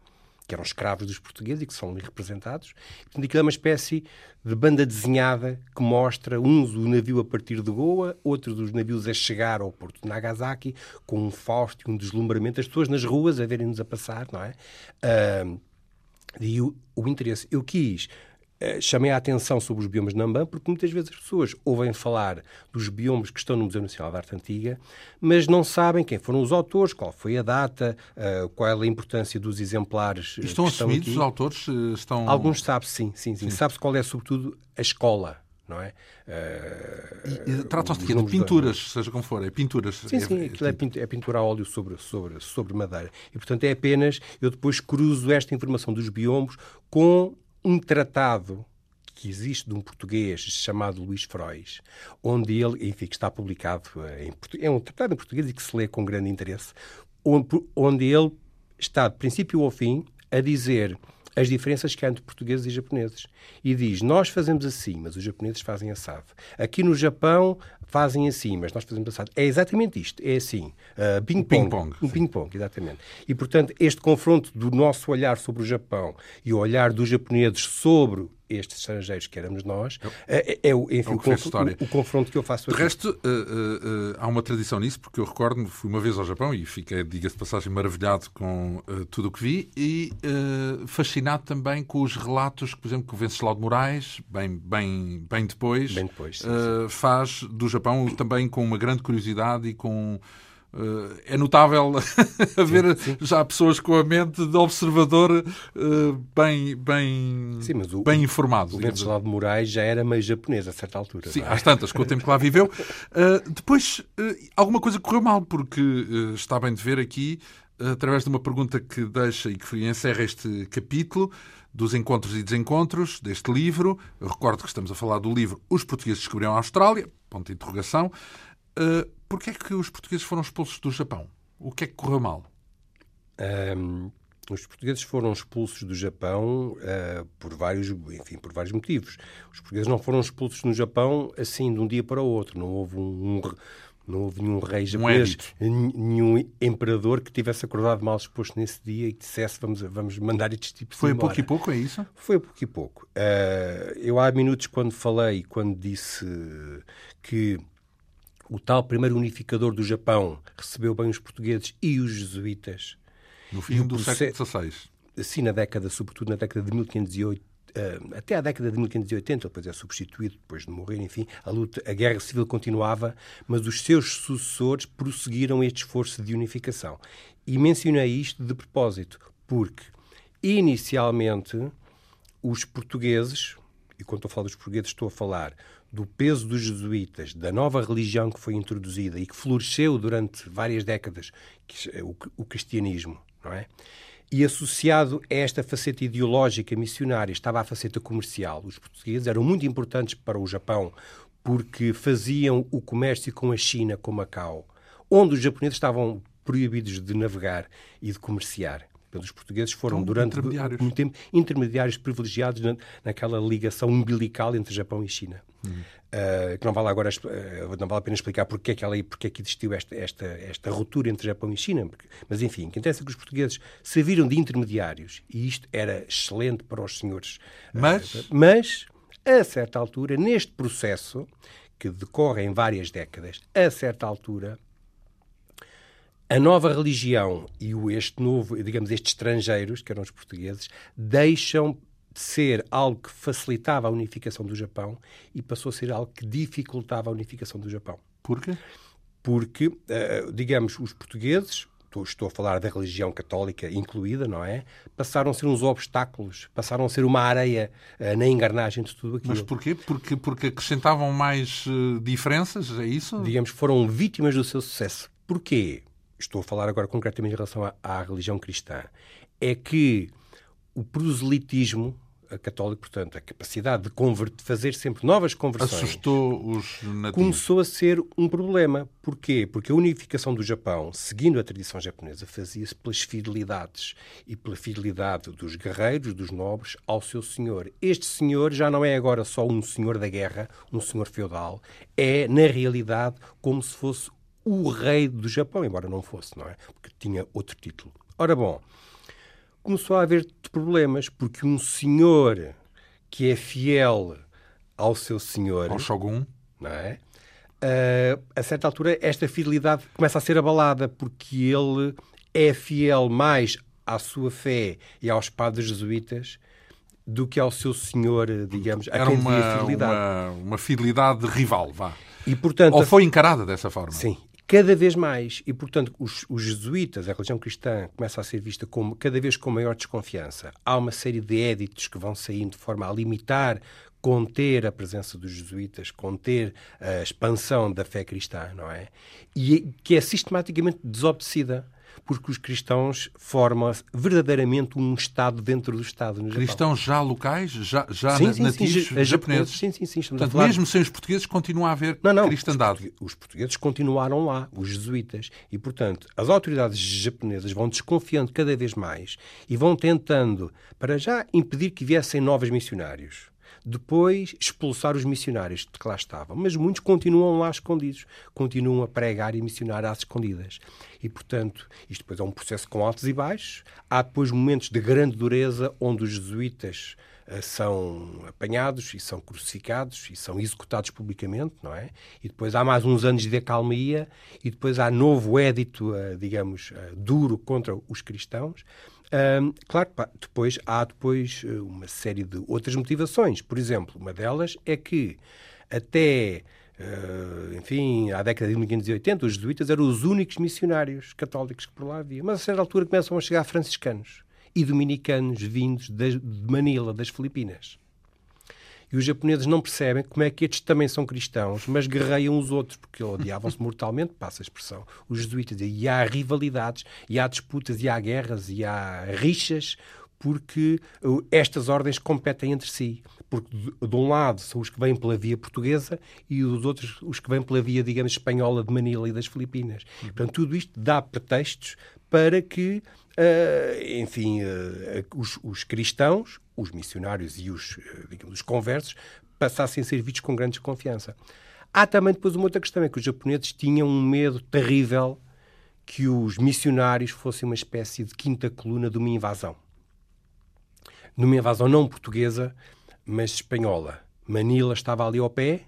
[SPEAKER 2] que eram escravos dos portugueses e que são ali representados. Portanto, aquilo é uma espécie de banda desenhada que mostra uns o navio a partir de Goa, outros os navios a chegar ao porto de Nagasaki, com um fausto e um deslumbramento, as pessoas nas ruas a verem-nos a passar, não é? Uh, e o, o interesse. Eu quis chamei a atenção sobre os biomas de Nambam, porque muitas vezes as pessoas ouvem falar dos biomas que estão no Museu Nacional de Arte Antiga, mas não sabem quem foram os autores, qual foi a data, uh, qual é a importância dos exemplares.
[SPEAKER 1] E estão assumidos os autores? Estão...
[SPEAKER 2] Alguns sabe sim, sim, sim. sim. Sabe-se qual é, sobretudo, a escola. Não é?
[SPEAKER 1] Uh, Tratam-se de, de pinturas, de... seja como for, é pinturas.
[SPEAKER 2] Sim, sim, é, aquilo é, é pintura a óleo sobre, sobre, sobre madeira. E, portanto, é apenas, eu depois cruzo esta informação dos biombos com um tratado que existe de um português chamado Luís Frois, onde ele, enfim, que está publicado em é um tratado em português e que se lê com grande interesse, onde ele está de princípio ao fim a dizer as diferenças que há entre portugueses e japoneses. E diz: Nós fazemos assim, mas os japoneses fazem assado. Aqui no Japão fazem assim, mas nós fazemos assado. É exatamente isto. É assim. Uh, ping-pong. Um ping-pong, exatamente. E, portanto, este confronto do nosso olhar sobre o Japão e o olhar dos japoneses sobre estes estrangeiros que éramos nós, é, é, é, enfim, o, confronto, o, o, confronto que eu faço
[SPEAKER 1] aqui. De resto, uh, uh, uh, há uma tradição nisso, porque eu recordo-me, fui uma vez ao Japão e fiquei, diga-se de passagem, maravilhado com tudo o que vi e fascinado também com os relatos que, por exemplo, que o Venceslau de Moraes, bem, bem, bem depois,
[SPEAKER 2] bem depois sim,
[SPEAKER 1] sim. faz do Japão também com uma grande curiosidade e com é notável haver sim, sim. já pessoas com a mente de observador uh, bem, bem, sim, o, bem informado.
[SPEAKER 2] O Venceslau de Moraes já era meio japonês a certa altura.
[SPEAKER 1] Sim, é? às tantas, com o tempo que lá viveu. Uh, depois, alguma coisa correu mal, porque está bem de ver aqui, através de uma pergunta que deixa e que encerra este capítulo, dos encontros e desencontros deste livro. Eu recordo que estamos a falar do livro Os Portugueses Descobriram a Austrália, ponto de interrogação. Uh, Porquê é que os portugueses foram expulsos do Japão? O que é que correu mal?
[SPEAKER 2] Um, os portugueses foram expulsos do Japão uh, por vários, enfim, por vários motivos. Os portugueses não foram expulsos no Japão assim de um dia para o outro. Não houve um, um não houve nenhum rei japonês, um nenhum imperador que tivesse acordado mal exposto nesse dia e dissesse vamos, vamos mandar estes tipos
[SPEAKER 1] Foi
[SPEAKER 2] a
[SPEAKER 1] pouco e pouco, é isso?
[SPEAKER 2] Foi a pouco e pouco. Uh, eu há minutos, quando falei, quando disse que o tal primeiro unificador do Japão recebeu bem os portugueses e os jesuítas.
[SPEAKER 1] No fim do século XVI.
[SPEAKER 2] Sim, na década, sobretudo na década de 1508, eh, até a década de 1580, depois é substituído, depois de morrer, enfim, a luta, a guerra civil continuava, mas os seus sucessores prosseguiram este esforço de unificação. E mencionei isto de propósito, porque inicialmente os portugueses, e quando estou a falar dos portugueses, estou a falar do peso dos jesuítas, da nova religião que foi introduzida e que floresceu durante várias décadas, o, o cristianismo, não é? E associado a esta faceta ideológica missionária estava a faceta comercial. Os portugueses eram muito importantes para o Japão porque faziam o comércio com a China, com Macau, onde os japoneses estavam proibidos de navegar e de comerciar pelos portugueses foram, então, durante um tempo, intermediários privilegiados na, naquela ligação umbilical entre Japão e China. Uhum. Uh, que não vale agora uh, não vale a pena explicar porque é que, ela, porque é que existiu esta, esta, esta ruptura entre Japão e China, porque, mas enfim, que interessa é que os portugueses serviram de intermediários e isto era excelente para os senhores.
[SPEAKER 1] Mas,
[SPEAKER 2] uh, mas a certa altura, neste processo que decorre em várias décadas, a certa altura a nova religião e o, este novo, digamos, estes estrangeiros, que eram os portugueses, deixam de ser algo que facilitava a unificação do Japão e passou a ser algo que dificultava a unificação do Japão.
[SPEAKER 1] Porquê?
[SPEAKER 2] Porque, uh, digamos, os portugueses, estou a falar da religião católica incluída, não é? Passaram a ser uns obstáculos, passaram a ser uma areia uh, na engarnagem de tudo aquilo.
[SPEAKER 1] Mas porquê? Porque, porque acrescentavam mais uh, diferenças, é isso?
[SPEAKER 2] Digamos, foram vítimas do seu sucesso. Porquê? Estou a falar agora concretamente em relação à, à religião cristã, é que o proselitismo católico, portanto, a capacidade de, converter, de fazer sempre novas conversões.
[SPEAKER 1] Assustou os nativos.
[SPEAKER 2] Começou a ser um problema. Porquê? Porque a unificação do Japão, seguindo a tradição japonesa, fazia-se pelas fidelidades e pela fidelidade dos guerreiros, dos nobres, ao seu senhor. Este senhor já não é agora só um senhor da guerra, um senhor feudal, é, na realidade, como se fosse o rei do Japão, embora não fosse, não é? Porque tinha outro título. Ora bom, começou a haver problemas, porque um senhor que é fiel ao seu senhor.
[SPEAKER 1] Ao Shogun.
[SPEAKER 2] Não é? Uh, a certa altura, esta fidelidade começa a ser abalada, porque ele é fiel mais à sua fé e aos padres jesuítas do que ao seu senhor, digamos, a
[SPEAKER 1] Era
[SPEAKER 2] quem
[SPEAKER 1] uma,
[SPEAKER 2] fidelidade.
[SPEAKER 1] Uma, uma fidelidade rival, vá.
[SPEAKER 2] E, portanto,
[SPEAKER 1] Ou foi encarada dessa forma?
[SPEAKER 2] Sim, cada vez mais. E, portanto, os, os, jesuítas, a religião cristã, começa a ser vista como cada vez com maior desconfiança. Há uma série de éditos que vão saindo de forma a limitar, conter a presença dos jesuítas, conter a expansão da fé cristã, não é? E que é sistematicamente desobedecida porque os cristãos formam verdadeiramente um Estado dentro do Estado. No
[SPEAKER 1] cristãos já locais, já, já sim, sim, nativos
[SPEAKER 2] sim,
[SPEAKER 1] japoneses?
[SPEAKER 2] Sim, sim, sim.
[SPEAKER 1] Portanto, falar... mesmo sem os portugueses, continua a haver
[SPEAKER 2] não, não,
[SPEAKER 1] cristandade.
[SPEAKER 2] Os, os portugueses continuaram lá, os jesuítas. E, portanto, as autoridades japonesas vão desconfiando cada vez mais e vão tentando, para já, impedir que viessem novos missionários depois expulsar os missionários que lá estavam. Mas muitos continuam lá escondidos, continuam a pregar e missionar às escondidas. E, portanto, isto depois é um processo com altos e baixos. Há depois momentos de grande dureza onde os jesuítas uh, são apanhados e são crucificados e são executados publicamente, não é? E depois há mais uns anos de acalmia e depois há novo édito, uh, digamos, uh, duro contra os cristãos. Um, claro que depois há depois eh, uma série de outras motivações. Por exemplo, uma delas é que até, uh, enfim, à década de 1580, os jesuítas eram os únicos missionários católicos que por lá havia. Mas a certa altura começam a chegar franciscanos e dominicanos vindos de Manila, das Filipinas. E os japoneses não percebem como é que estes também são cristãos, mas guerreiam os outros, porque odiavam-se mortalmente, passa a expressão, os jesuítas. E há rivalidades, e há disputas, e há guerras, e há rixas, porque uh, estas ordens competem entre si. Porque, de um lado, são os que vêm pela via portuguesa e os outros, os que vêm pela via, digamos, espanhola de Manila e das Filipinas. Portanto, tudo isto dá pretextos para que, uh, enfim, uh, os, os, cristãos, os missionários e os, uh, digamos, os conversos passassem a ser vistos com grande desconfiança. Há também depois uma outra questão, é que os japoneses tinham um medo terrível que os missionários fossem uma espécie de quinta coluna de uma invasão. Numa invasão não portuguesa, mas espanhola. Manila estava ali ao pé,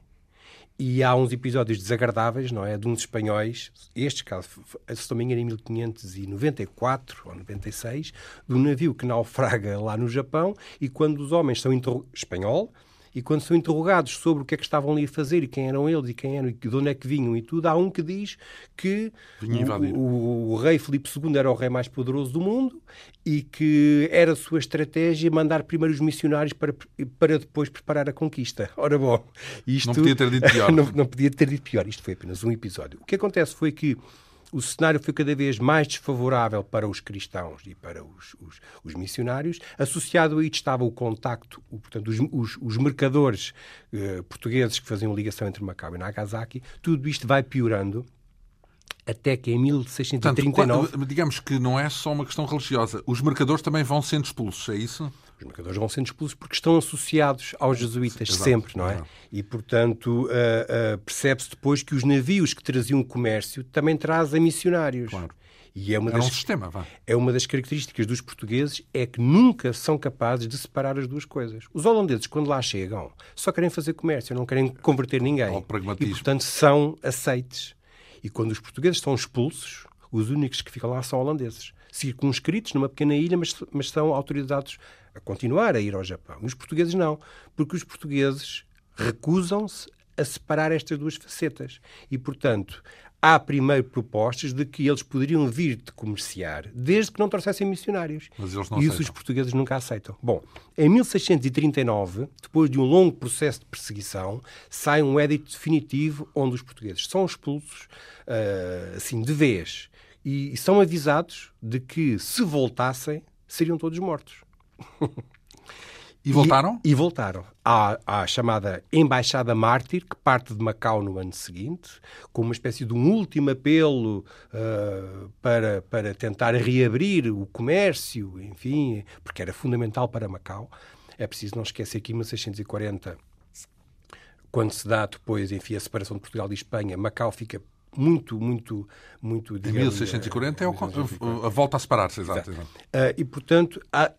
[SPEAKER 2] e há uns episódios desagradáveis, não é? De uns espanhóis, este caso, se não me engano, em 1594 ou 96, de um navio que naufraga lá no Japão e quando os homens são espanhol, e quando são interrogados sobre o que é que estavam ali a fazer e quem eram eles e quem eram e de onde é que vinham e tudo, há um que diz que o, o, o, rei Filipe II era o rei mais poderoso do mundo e que era a sua estratégia mandar primeiro os missionários para, para depois preparar a conquista. Ora bom, isto...
[SPEAKER 1] Não podia ter dito pior.
[SPEAKER 2] não, não podia ter dito pior. Isto foi apenas um episódio. O que acontece foi que o cenário foi cada vez mais desfavorável para os cristãos e para os, os, os missionários. Associado a isto estava o contacto, o, portanto, os, os, os mercadores eh, portugueses que faziam ligação entre Macau e Nagasaki. Tudo isto vai piorando até que em 1639...
[SPEAKER 1] Portanto, digamos que não é só uma questão religiosa. Os mercadores também vão sendo expulsos, é isso?
[SPEAKER 2] Os mercadores vão sendo expulsos porque estão associados aos jesuítas Exato. sempre, não é? Exato. E, portanto, uh, uh, percebe-se depois que os navios que traziam comércio também trazem missionários.
[SPEAKER 1] Claro.
[SPEAKER 2] E é uma
[SPEAKER 1] Era
[SPEAKER 2] das,
[SPEAKER 1] um sistema, vá.
[SPEAKER 2] É uma das características dos portugueses é que nunca são capazes de separar as duas coisas. Os holandeses, quando lá chegam, só querem fazer comércio, não querem converter ninguém. E, portanto, são aceites. E quando os portugueses são expulsos, os únicos que ficam lá são holandeses. Circunscritos numa pequena ilha, mas, mas são autorizados a continuar a ir ao Japão. Os portugueses não, porque os portugueses recusam-se a separar estas duas facetas. E, portanto, há primeiro propostas de que eles poderiam vir de comerciar, desde que não trouxessem missionários.
[SPEAKER 1] Mas eles não
[SPEAKER 2] e
[SPEAKER 1] isso
[SPEAKER 2] os portugueses nunca aceitam. Bom, em 1639, depois de um longo processo de perseguição, sai um édito definitivo onde os portugueses são expulsos, uh, assim, de vez. E são avisados de que, se voltassem, seriam todos mortos.
[SPEAKER 1] E voltaram?
[SPEAKER 2] E, e voltaram. Há, a chamada Embaixada Mártir, que parte de Macau no ano seguinte, com uma espécie de um último apelo uh, para, para tentar reabrir o comércio, enfim, porque era fundamental para Macau. É preciso não esquecer que em 1640, quando se dá depois, enfim, a separação de Portugal e Espanha, Macau fica muito, muito, muito.
[SPEAKER 1] Digamos, em 1640 é o, a volta a separar-se, exato. exato.
[SPEAKER 2] Uh, e, portanto, há,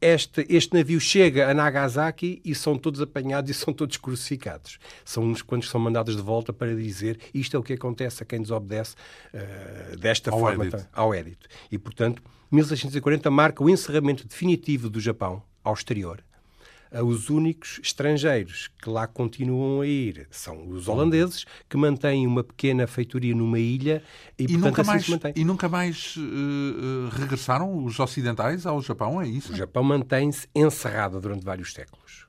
[SPEAKER 2] este, este navio chega a Nagasaki e são todos apanhados e são todos crucificados. São uns quantos são mandados de volta para dizer isto é o que acontece a quem desobedece uh, desta
[SPEAKER 1] ao
[SPEAKER 2] forma
[SPEAKER 1] edito.
[SPEAKER 2] ao édito. E, portanto, 1640 marca o encerramento definitivo do Japão ao exterior os únicos estrangeiros que lá continuam a ir são os holandeses, que mantêm uma pequena feitoria numa ilha e,
[SPEAKER 1] e
[SPEAKER 2] portanto,
[SPEAKER 1] nunca
[SPEAKER 2] assim
[SPEAKER 1] mais,
[SPEAKER 2] se mantém.
[SPEAKER 1] E nunca mais uh, regressaram os ocidentais ao Japão, é isso?
[SPEAKER 2] O Japão mantém-se encerrado durante vários séculos.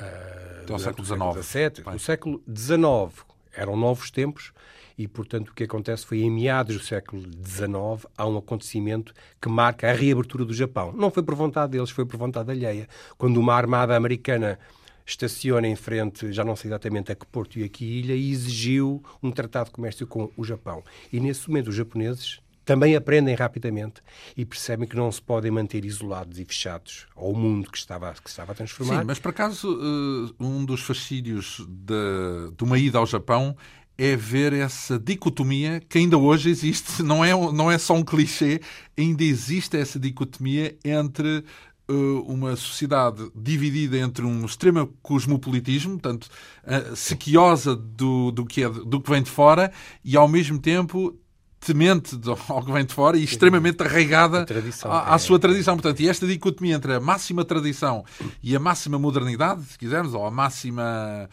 [SPEAKER 1] Uh, Até ao século
[SPEAKER 2] XIX. No século XIX eram novos tempos e, portanto, o que acontece foi em meados do século XIX há um acontecimento que marca a reabertura do Japão. Não foi por vontade deles, foi por vontade alheia. Quando uma armada americana estaciona em frente, já não sei exatamente a que porto e a que ilha, e exigiu um tratado de comércio com o Japão. E nesse momento os japoneses também aprendem rapidamente e percebem que não se podem manter isolados e fechados ao mundo que estava, que estava a transformar.
[SPEAKER 1] Sim, mas por acaso eh, um dos fascínios de, de uma ida ao Japão é ver essa dicotomia que ainda hoje existe, não é, não é só um clichê, ainda existe essa dicotomia entre uh, uma sociedade dividida entre um extremo cosmopolitismo, tanto uh, sequiosa do, do, que é, do que vem de fora, e ao mesmo tempo temente ao que vem de fora e extremamente arraigada à, à, é. sua tradição. Portanto, e esta dicotomia entre a máxima tradição e a máxima modernidade, se quisermos, ou a máxima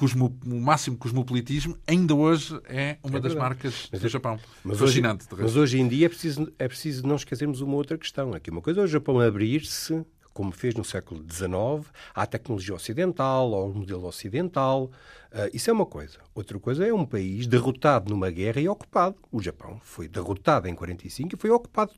[SPEAKER 1] cosmo, o máximo cosmopolitismo, ainda hoje é uma é das marcas mas, do Japão.
[SPEAKER 2] Mas
[SPEAKER 1] Fascinante.
[SPEAKER 2] Hoje, mas hoje em dia é preciso, é preciso não esquecermos uma outra questão. Aqui uma coisa é o Japão abrir-se, como fez no século XIX, à tecnologia ocidental, ao modelo ocidental. Uh, isso é uma coisa. Outra coisa é um país derrotado numa guerra e ocupado. O Japão foi derrotado em 45 e foi ocupado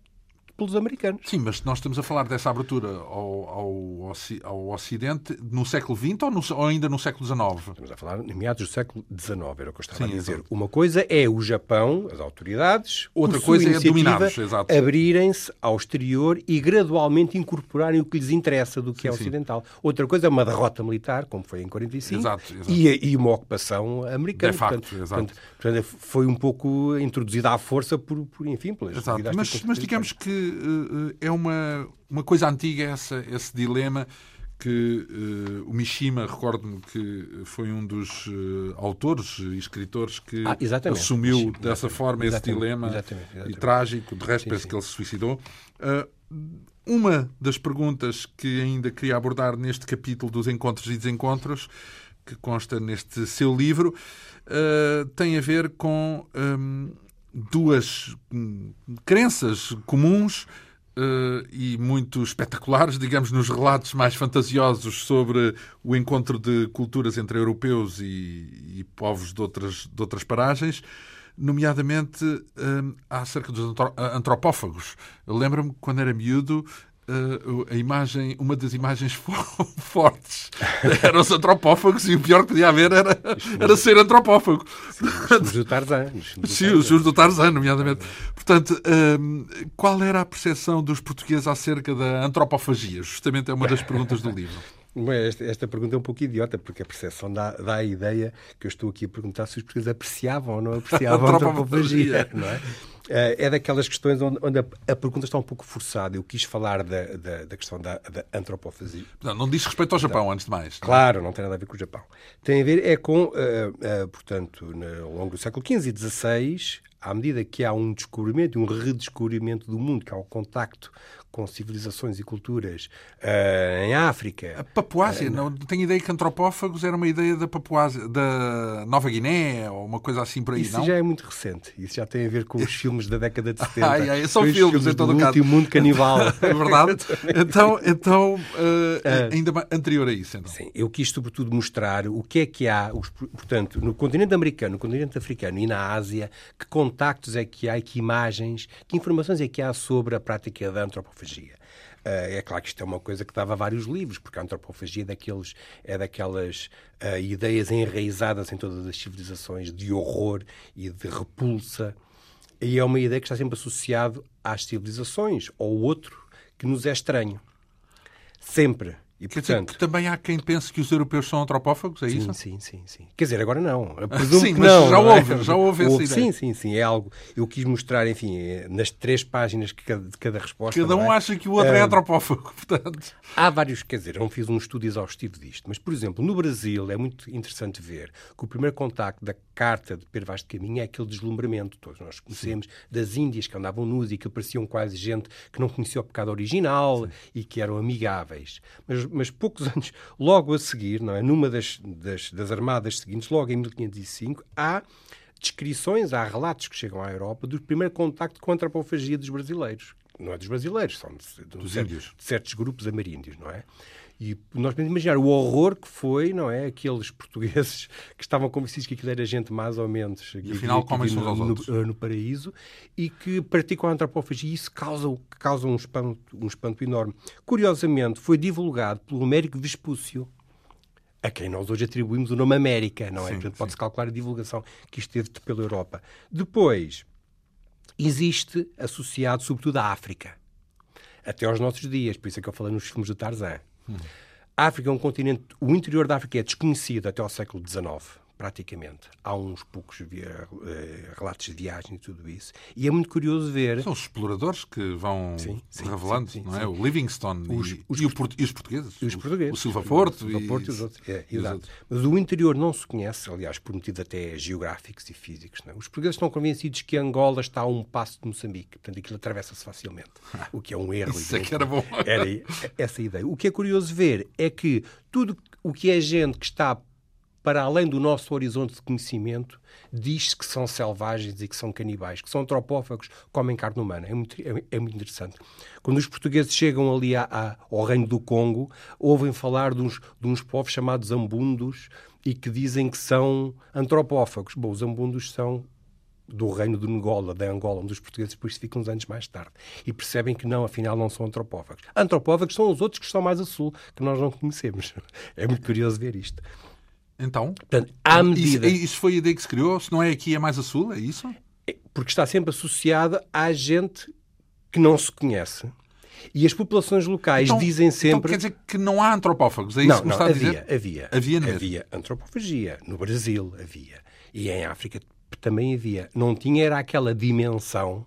[SPEAKER 2] pelos americanos.
[SPEAKER 1] Sim, mas nós estamos a falar dessa abertura ao, ao, ao Ocidente no século XX ou, no, ou, ainda no século XIX?
[SPEAKER 2] Estamos a falar em meados do século XIX, era o que eu estava Sim, a dizer. Exato. Uma coisa é o Japão, as autoridades,
[SPEAKER 1] outra coisa é dominados,
[SPEAKER 2] abrirem-se ao exterior e gradualmente incorporarem o que lhes interessa do que sim, é ocidental. Sim. Outra coisa é uma derrota militar, como foi em 45,
[SPEAKER 1] exato, exato.
[SPEAKER 2] E, e, uma ocupação americana.
[SPEAKER 1] De facto,
[SPEAKER 2] portanto, portanto, portanto, foi um pouco introduzida à força por, por enfim, pelas
[SPEAKER 1] Exato. Mas, mas digamos que uh, é uma, uma coisa antiga essa, esse dilema que uh, o Mishima, recordo-me que foi um dos uh, autores e escritores que ah, assumiu Mishima, dessa forma esse dilema exatamente, exatamente. e trágico, de resto sim, parece sim. que ele se suicidou. uma das perguntas que ainda queria abordar neste capítulo dos encontros e desencontros, que consta neste seu livro, tem a ver com um, duas hum, crenças comuns uh, e muito espetaculares, digamos, nos relatos mais fantasiosos sobre o encontro de culturas entre europeus e, e povos de outras, de outras paragens nomeadamente uh, acerca dos antropófagos. Lembro-me quando era miúdo Uh, a imagem, uma das imagens fortes eram os antropófagos e o pior que podia haver era, era ser antropófago.
[SPEAKER 2] Sim, os do Tarzan.
[SPEAKER 1] Sim, os do Tarzan, nomeadamente. Portanto, uh, qual era a percepção dos portugueses acerca da antropofagia? Justamente é uma das perguntas do livro.
[SPEAKER 2] Esta, esta, pergunta é um pouco idiota, porque a percepção dá, dá, a ideia que eu estou aqui a perguntar se os portugueses apreciavam ou não apreciavam a antropofagia. Não é? É daquelas questões onde, onde a, a, pergunta está um pouco forçada. Eu quis falar da, da, da questão da, da antropofagia.
[SPEAKER 1] Não, não diz respeito ao Japão, não. antes de mais.
[SPEAKER 2] Não? Claro, não tem nada a ver com o Japão. Tem a ver é com, uh, uh, portanto, no, ao longo do século XV e XVI, à medida que há um descobrimento, um redescobrimento do mundo, que há um contacto com civilizações e culturas uh, em África.
[SPEAKER 1] A Papuásia, uh, não tenho ideia que antropófagos era uma ideia da Papuásia, da Nova Guiné ou uma coisa assim por aí,
[SPEAKER 2] Isso
[SPEAKER 1] não?
[SPEAKER 2] já é muito recente. Isso já tem a ver com os filmes da década de 70.
[SPEAKER 1] ai, ai, são filmes, filmes em todo o caso.
[SPEAKER 2] O mundo canibal.
[SPEAKER 1] é verdade. então, então uh, ainda anterior a isso. Então.
[SPEAKER 2] Sim, eu quis sobretudo mostrar o que é que há, os, portanto, no continente americano, no continente africano e na Ásia, que contactos é que há e que imagens, que informações é que há sobre a prática da antropofagia antropofagia. Uh, é claro que isto é uma coisa que dava vários livros, porque a antropofagia é, daqueles, é daquelas uh, ideias enraizadas em todas as civilizações de horror e de repulsa. E é uma ideia que está sempre associado às civilizações, ou outro que nos é estranho. Sempre.
[SPEAKER 1] E, Quer portanto, dizer que também há quem pense que os europeus são antropófagos, é
[SPEAKER 2] sim,
[SPEAKER 1] isso?
[SPEAKER 2] Sim, sim, sim. Quer dizer, agora não. Presumo
[SPEAKER 1] sim,
[SPEAKER 2] que não.
[SPEAKER 1] já
[SPEAKER 2] não
[SPEAKER 1] houve,
[SPEAKER 2] é?
[SPEAKER 1] já houve essa
[SPEAKER 2] houve,
[SPEAKER 1] ideia.
[SPEAKER 2] Sim, sim, sim. É algo. Eu quis mostrar, enfim, é, nas três páginas de cada, de cada resposta.
[SPEAKER 1] Cada um
[SPEAKER 2] é?
[SPEAKER 1] acha que o outro é, é antropófago, portanto.
[SPEAKER 2] Há vários, quer dizer, eu não fiz um estudo exaustivo disto, mas, por exemplo, no Brasil é muito interessante ver que o primeiro contacto da carta de Pedro Vaz de Caminho é aquele deslumbramento, todos nós conhecemos, Sim. das Índias que andavam nus e que pareciam quase gente que não conhecia o pecado original Sim. e que eram amigáveis. Mas, mas poucos anos, logo a seguir, não é? numa das, das, das armadas seguintes, logo em 1505, há descrições, há relatos que chegam à Europa do primeiro contacto com a antropofagia dos brasileiros. Não é dos brasileiros, são de, de, de, de certos grupos ameríndios, não é? E nós podemos imaginar o horror que foi, não é? Aqueles portugueses que estavam convencidos que aquilo era gente mais ou menos
[SPEAKER 1] e afinal comem-se uns aos
[SPEAKER 2] no,
[SPEAKER 1] outros.
[SPEAKER 2] No, no, paraíso e que praticam a antropofagia e isso causa, causa um, espanto, um espanto enorme. Curiosamente, foi divulgado pelo Américo Vespúcio, a quem nós hoje atribuímos o nome América, não é? Portanto, pode-se calcular a divulgação que isto teve pela Europa. Depois, existe associado sobretudo à África, até aos nossos dias, por isso é que eu falei nos filmes do Tarzan. A África é um continente, o interior da África é desconhecido até ao século XIX praticamente. Há uns poucos via, uh, relatos de viagem e tudo isso. E é muito curioso ver.
[SPEAKER 1] São os exploradores que vão sim, sim, revelando, sim, não é? O Livingstone os, e, os, e, o, e, os portugueses.
[SPEAKER 2] Os portugueses.
[SPEAKER 1] O Silva Porto.
[SPEAKER 2] Silva Porto e, os outros. É, e os outros. Mas o interior não se conhece, aliás, por motivos até geográficos e físicos. É? Os portugueses estão convencidos que Angola está a um passo de Moçambique. Portanto, aquilo atravessa-se facilmente. O que é um erro.
[SPEAKER 1] Isso é que era bom.
[SPEAKER 2] Era essa a ideia. O que é curioso ver é que tudo o que é gente que está para além do nosso horizonte de conhecimento, diz-se que são selvagens e que são canibais, que são antropófagos, comem carne humana. É muito, é, é muito interessante. Quando os portugueses chegam ali a, a, ao reino do Congo, ouvem falar de uns, de uns povos chamados ambundos e que dizem que são antropófagos. Bom, os ambundos são do reino de Angola, da Angola, onde os portugueses depois ficam uns anos mais tarde. E percebem que não, afinal não são antropófagos. Antropófagos são os outros que estão mais a sul, que nós não conhecemos. É muito curioso ver isto.
[SPEAKER 1] Então,
[SPEAKER 2] Portanto, à medida...
[SPEAKER 1] isso, isso foi a ideia que se criou? Se não é aqui, é mais a sul? É isso?
[SPEAKER 2] É, porque está sempre associada à gente que não se conhece. E as populações locais
[SPEAKER 1] então,
[SPEAKER 2] dizem então sempre.
[SPEAKER 1] Então quer dizer que não há antropófagos, é isso
[SPEAKER 2] não,
[SPEAKER 1] que
[SPEAKER 2] não,
[SPEAKER 1] está
[SPEAKER 2] havia,
[SPEAKER 1] a dizer?
[SPEAKER 2] Havia,
[SPEAKER 1] havia. Havia,
[SPEAKER 2] havia antropofagia. No Brasil havia. E em África também havia. Não tinha era aquela dimensão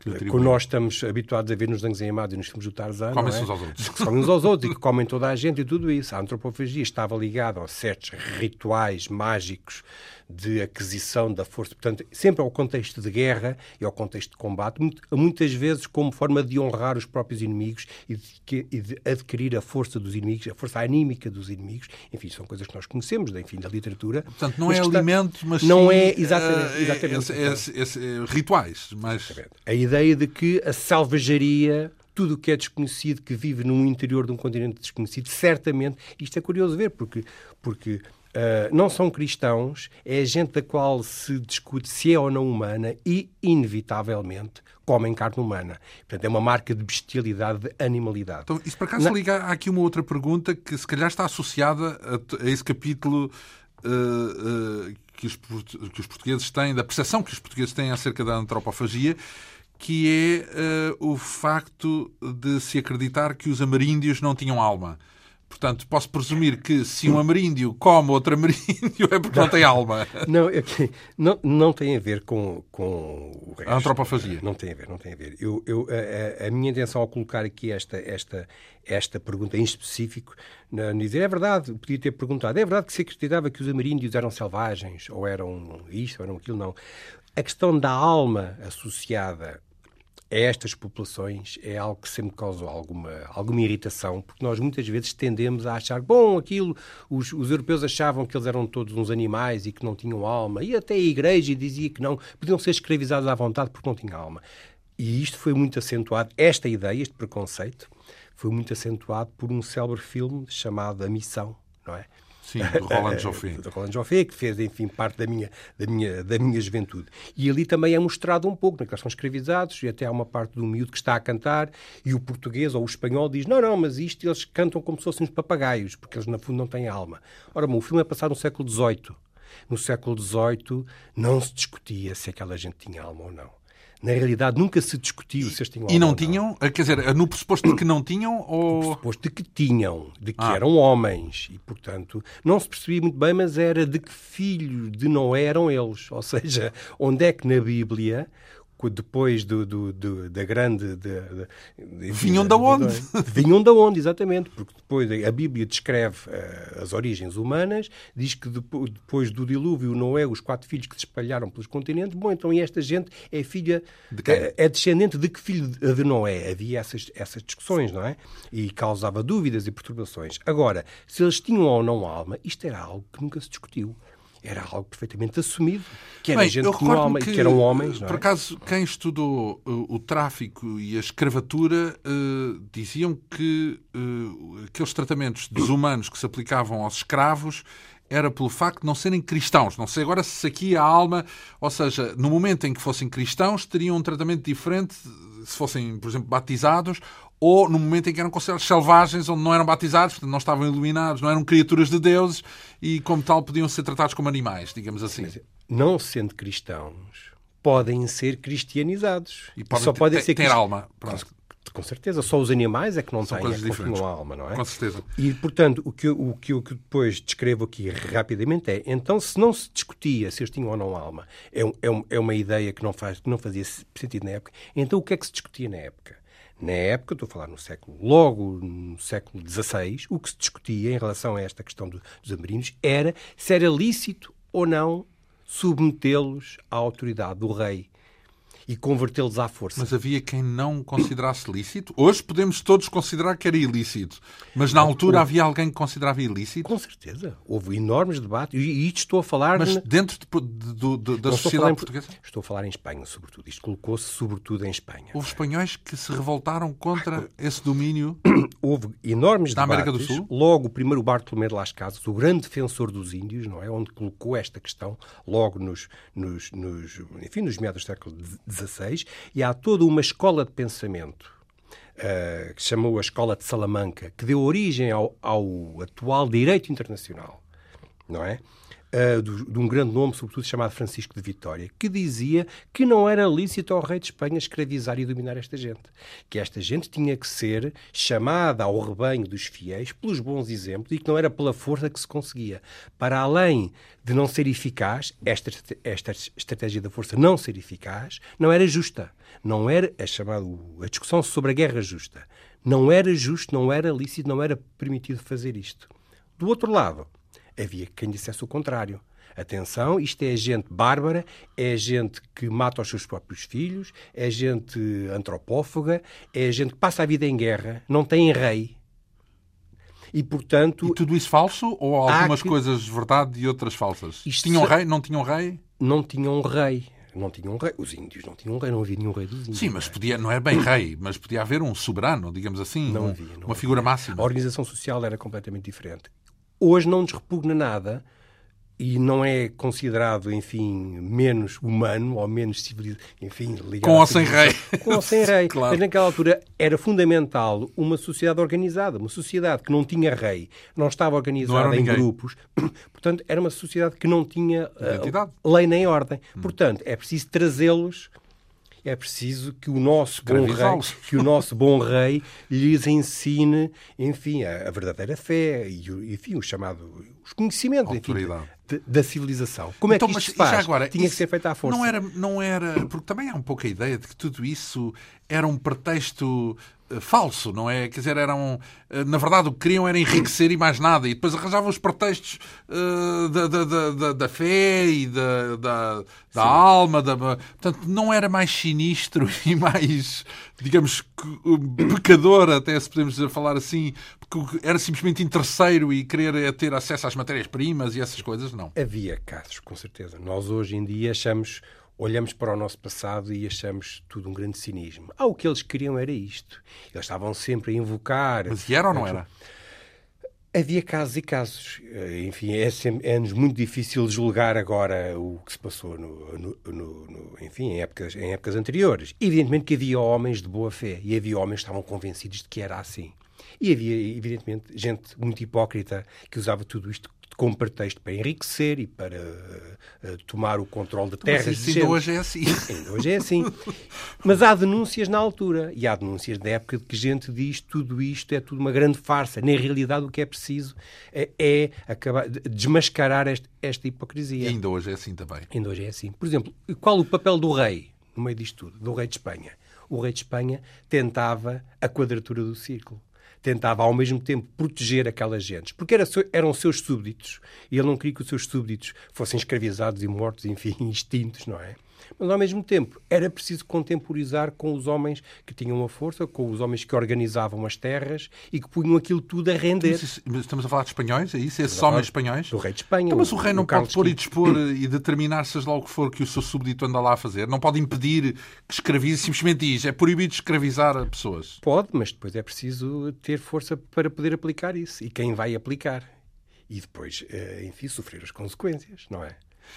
[SPEAKER 2] que nós estamos habituados a ver nos desenhos animados e nos filmes do Tarzan.
[SPEAKER 1] Comem-se
[SPEAKER 2] é?
[SPEAKER 1] uns aos outros.
[SPEAKER 2] Que comem uns aos outros e que comem toda a gente e tudo isso. A antropofagia estava ligada a certos rituais mágicos de aquisição da força, portanto, sempre ao contexto de guerra e ao contexto de combate, muitas vezes como forma de honrar os próprios inimigos e de, e de adquirir a força dos inimigos, a força anímica dos inimigos. Enfim, são coisas que nós conhecemos, enfim, da literatura.
[SPEAKER 1] Portanto, não é alimento, mas
[SPEAKER 2] não
[SPEAKER 1] sim,
[SPEAKER 2] é exatamente, eh, exatamente
[SPEAKER 1] esse, esse, esse, rituais, mas
[SPEAKER 2] a ideia de que a selvageria tudo o que é desconhecido, que vive no interior de um continente desconhecido, certamente, isto é curioso ver, porque, porque Uh, não são cristãos, é gente da qual se discute se é ou não humana e, inevitavelmente, comem carne humana. Portanto, é uma marca de bestialidade, de animalidade.
[SPEAKER 1] Então, isso para cá se liga aqui uma outra pergunta que se calhar está associada a, a esse capítulo uh, uh, que, os, que os portugueses têm, da percepção que os portugueses têm acerca da antropofagia, que é o facto de se acreditar que os ameríndios não tinham alma. Portanto, posso presumir que se um ameríndio come outro ameríndio é porque não, não tem alma.
[SPEAKER 2] Não, é não, não tem a ver com, com o resto.
[SPEAKER 1] A antropofagia.
[SPEAKER 2] Não tem a ver, não tem a ver. Eu, eu, a, a, minha intenção ao colocar aqui esta, esta, esta pergunta em específico, não dizer, é verdade, podia ter perguntado, é verdade que se acreditava que os ameríndios eram selvagens, ou eram isto, ou eram aquilo, não. A questão da alma associada a estas populações é algo que sempre causou alguma, alguma irritação, porque nós muitas vezes tendemos a achar, bom, aquilo, os, os europeus achavam que eles eram todos uns animais e que não tinham alma, e até a igreja dizia que não, podiam ser escravizados à vontade porque não tinham alma. E isto foi muito acentuado, esta ideia, este preconceito, foi muito acentuado por um célebre filme chamado A Missão, não é?
[SPEAKER 1] Sim, do Roland Joffé.
[SPEAKER 2] do Roland Joffé, que fez, enfim, parte da minha, da, minha, da minha juventude. E ali também é mostrado um pouco, né, que eles são escravizados, e até há uma parte do miúdo que está a cantar, e o português ou o espanhol diz, não, não, mas isto eles cantam como se fossem uns papagaios, porque eles, na fundo, não têm alma. Ora, bom, o filme é passado no século XVIII. No século XVIII não se discutia se aquela gente tinha alma ou não Na realidade, nunca se discutiu se eles tinham
[SPEAKER 1] E não
[SPEAKER 2] ou
[SPEAKER 1] tinham? Quer dizer, no pressuposto de que não tinham ou...
[SPEAKER 2] pressuposto de que tinham, de que
[SPEAKER 1] Ah.
[SPEAKER 2] eram homens. E, portanto, não se percebia muito bem, mas era de que filho de Noé eram eles. Ou seja, onde é que na Bíblia, depois do, do- do- da grande... de- de-
[SPEAKER 1] Vinham da onde?
[SPEAKER 2] Vinham da onde, exatamente. Porque depois a Bíblia descreve eh, as origens humanas, diz que depo- depois do dilúvio, Noé, os quatro filhos que se espalharam pelos continentes, bom, então e esta gente é filha...
[SPEAKER 1] De quem?
[SPEAKER 2] é- é descendente de que filho de de Noé? Havia essas, essas discussões, não é? E causava dúvidas e perturbações. Agora, se eles tinham ou não alma, isto era algo que nunca se discutiu. Era algo perfeitamente assumido. Que era
[SPEAKER 1] Bem,
[SPEAKER 2] gente
[SPEAKER 1] eu
[SPEAKER 2] que tinha
[SPEAKER 1] recordo-me
[SPEAKER 2] alma e que eram homens, não
[SPEAKER 1] Por
[SPEAKER 2] é?
[SPEAKER 1] acaso, quem estudou uh, o tráfico e a escravatura uh, diziam que uh, aqueles tratamentos desumanos que se aplicavam aos escravos era pelo facto de não serem cristãos. Não sei agora se aqui a alma, ou seja, no momento em que fossem cristãos, teriam um tratamento diferente se fossem, por exemplo, batizados ou no momento em que eram considerados selvagens, onde não eram batizados, portanto não estavam iluminados, não eram criaturas de deuses e, como tal, podiam ser tratados como animais, digamos assim.
[SPEAKER 2] Não sendo cristãos, podem ser cristianizados.
[SPEAKER 1] E podem
[SPEAKER 2] só
[SPEAKER 1] ter-
[SPEAKER 2] podem
[SPEAKER 1] ter-
[SPEAKER 2] ser
[SPEAKER 1] ter
[SPEAKER 2] crist-
[SPEAKER 1] alma.
[SPEAKER 2] Com,
[SPEAKER 1] Pronto.
[SPEAKER 2] com certeza. Só os animais é que não
[SPEAKER 1] São
[SPEAKER 2] têm, é
[SPEAKER 1] coisas diferentes.
[SPEAKER 2] tinham alma, não é?
[SPEAKER 1] Com certeza.
[SPEAKER 2] E, portanto, o que, eu, o, que eu que depois descrevo aqui rapidamente é, então, se não se discutia se eles tinham ou não alma, é, é, é uma ideia que não, faz, que não fazia sentido na época, então o que é que se discutia na época? Na época, estou a falar no século, logo no século XVI, o que se discutia em relação a esta questão do- dos amarinhos era se era lícito ou não submetê-los à autoridade do rei e convertê-los à força.
[SPEAKER 1] Mas havia quem não considerasse lícito. Hoje podemos todos considerar que era ilícito. Mas na altura havia alguém que considerava ilícito.
[SPEAKER 2] Com certeza. Houve enormes debates. E isto estou a falar...
[SPEAKER 1] Mas
[SPEAKER 2] na-
[SPEAKER 1] dentro de- de- do- da
[SPEAKER 2] Não
[SPEAKER 1] sociedade
[SPEAKER 2] em-
[SPEAKER 1] portuguesa.
[SPEAKER 2] Estou a falar em Espanha, sobretudo. Isto colocou-se sobretudo em Espanha.
[SPEAKER 1] Houve espanhóis que se revoltaram contra esse domínio.
[SPEAKER 2] Houve enormes
[SPEAKER 1] Da
[SPEAKER 2] debates.
[SPEAKER 1] América do Sul?
[SPEAKER 2] Logo, o primeiro Bartolomé de Las Casas, o grande defensor dos índios, não é? Onde colocou esta questão logo nos, nos, nos, enfim, nos meados do século XVI. E há toda uma escola de pensamento eh, que chamou a Escola de Salamanca, que deu origem ao, ao atual direito internacional, não é? Uh, do- de um grande nome, sobretudo chamado Francisco de Vitória, que dizia que não era lícito ao rei de Espanha escravizar e dominar esta gente. Que esta gente tinha que ser chamada ao rebanho dos fiéis pelos bons exemplos e que não era pela força que se conseguia. Para além de não ser eficaz, esta, esta estratégia da força não ser eficaz, não era justa. Não era a chamada a discussão sobre a guerra justa. Não era justo, não era lícito, não era permitido fazer isto. Do outro lado, havia quem dissesse o contrário. Atenção, isto é gente bárbara, é gente que mata os seus próprios filhos, é gente antropófaga, é gente que passa a vida em guerra, não tem rei. E, portanto,
[SPEAKER 1] E tudo isso falso? Ou algumas
[SPEAKER 2] que-
[SPEAKER 1] coisas verdade e outras falsas?
[SPEAKER 2] Isto
[SPEAKER 1] Tinham
[SPEAKER 2] se-
[SPEAKER 1] rei? Não tinham rei?
[SPEAKER 2] não tinham rei. Não tinham um rei. Os índios não tinham rei, não havia nenhum rei dos índios.
[SPEAKER 1] Sim, mas podia, não era bem rei, mas podia haver um soberano, digamos assim.
[SPEAKER 2] Não
[SPEAKER 1] um-
[SPEAKER 2] havia, não
[SPEAKER 1] uma figura
[SPEAKER 2] A
[SPEAKER 1] máxima.
[SPEAKER 2] organização social era completamente diferente. Hoje não nos repugna nada e não é considerado, enfim, menos humano ou menos civilizado, enfim, ligado
[SPEAKER 1] Com ou sem rei.
[SPEAKER 2] Com ou sem rei.
[SPEAKER 1] Claro.
[SPEAKER 2] Mas naquela altura era fundamental uma sociedade organizada, uma sociedade que não tinha rei, não estava
[SPEAKER 1] Não
[SPEAKER 2] organizada
[SPEAKER 1] era
[SPEAKER 2] em
[SPEAKER 1] ninguém.
[SPEAKER 2] grupos. Portanto, era uma sociedade que não tinha
[SPEAKER 1] Identidade.
[SPEAKER 2] lei nem ordem.
[SPEAKER 1] Hum.
[SPEAKER 2] Portanto, é preciso trazê-los é preciso que o nosso bom rei, que o nosso bom rei lhes ensine, enfim, a, a verdadeira fé e, o- enfim, o chamado, os conhecimentos, enfim, de- da civilização. Como
[SPEAKER 1] Então,
[SPEAKER 2] é que
[SPEAKER 1] mas
[SPEAKER 2] isto se
[SPEAKER 1] e já
[SPEAKER 2] faz?
[SPEAKER 1] agora,
[SPEAKER 2] Tinha que ser feito à força.
[SPEAKER 1] Não era, não era. Porque também há um pouco a ideia de que tudo isso era um pretexto falso, não é? Quer dizer, eram. eh, Na verdade, o que queriam era enriquecer e mais nada. E depois arranjavam os pretextos eh, da, da, da, da- da fé e da, da, da alma. Da... Portanto, não era mais sinistro e mais, digamos, pecador, até se podemos falar assim, porque era simplesmente interesseiro e querer é ter acesso às matérias-primas e essas coisas, não.
[SPEAKER 2] Havia casos, com certeza. Nós hoje em dia achamos, olhamos para o nosso passado e achamos tudo um grande cinismo. Ah, o que eles queriam era isto. Eles estavam sempre a invocar.
[SPEAKER 1] Mas era ou não era?
[SPEAKER 2] Havia casos e casos. Eh, Enfim, é é-nos muito difícil julgar agora o que se passou no, no- no- no- enfim, em, épocas, em épocas anteriores. Evidentemente que havia homens de boa fé e havia homens que estavam convencidos de que era assim. E havia, evidentemente, gente muito hipócrita que usava tudo isto como pretexto para enriquecer e para uh, tomar o controle de terras.
[SPEAKER 1] Mas isso ainda hoje é assim.
[SPEAKER 2] Ainda hoje é assim. Mas há denúncias na altura e há denúncias da época de que gente diz tudo isto é tudo uma grande farsa. Na realidade, o que é preciso é, é acabar, desmascarar este, esta hipocrisia.
[SPEAKER 1] E ainda hoje é assim também.
[SPEAKER 2] Ainda hoje é assim. Por exemplo, qual o papel do rei no meio disto tudo? Do rei de Espanha? O rei de Espanha tentava a quadratura do círculo tentava ao mesmo tempo proteger aquelas gentes, porque era, eram seus súbditos e ele não queria que os seus súbditos fossem escravizados e mortos, enfim, extintos, não é? Mas, ao mesmo tempo, era preciso contemporizar com os homens que tinham a força, com os homens que organizavam as terras e que punham aquilo tudo a render.
[SPEAKER 1] Mas estamos a falar de espanhóis, é isso? Esses homens espanhóis?
[SPEAKER 2] Do rei de Espanha.
[SPEAKER 1] Então, mas o rei não pode pôr e dispor e determinar, seja lá o que for, que o seu súbdito anda lá a fazer? Não pode impedir que escravize, simplesmente diz, é proibido escravizar pessoas?
[SPEAKER 2] Pode, mas depois é preciso ter força para poder aplicar isso. E quem vai aplicar? E depois, eh, enfim, sofrer as consequências, não é?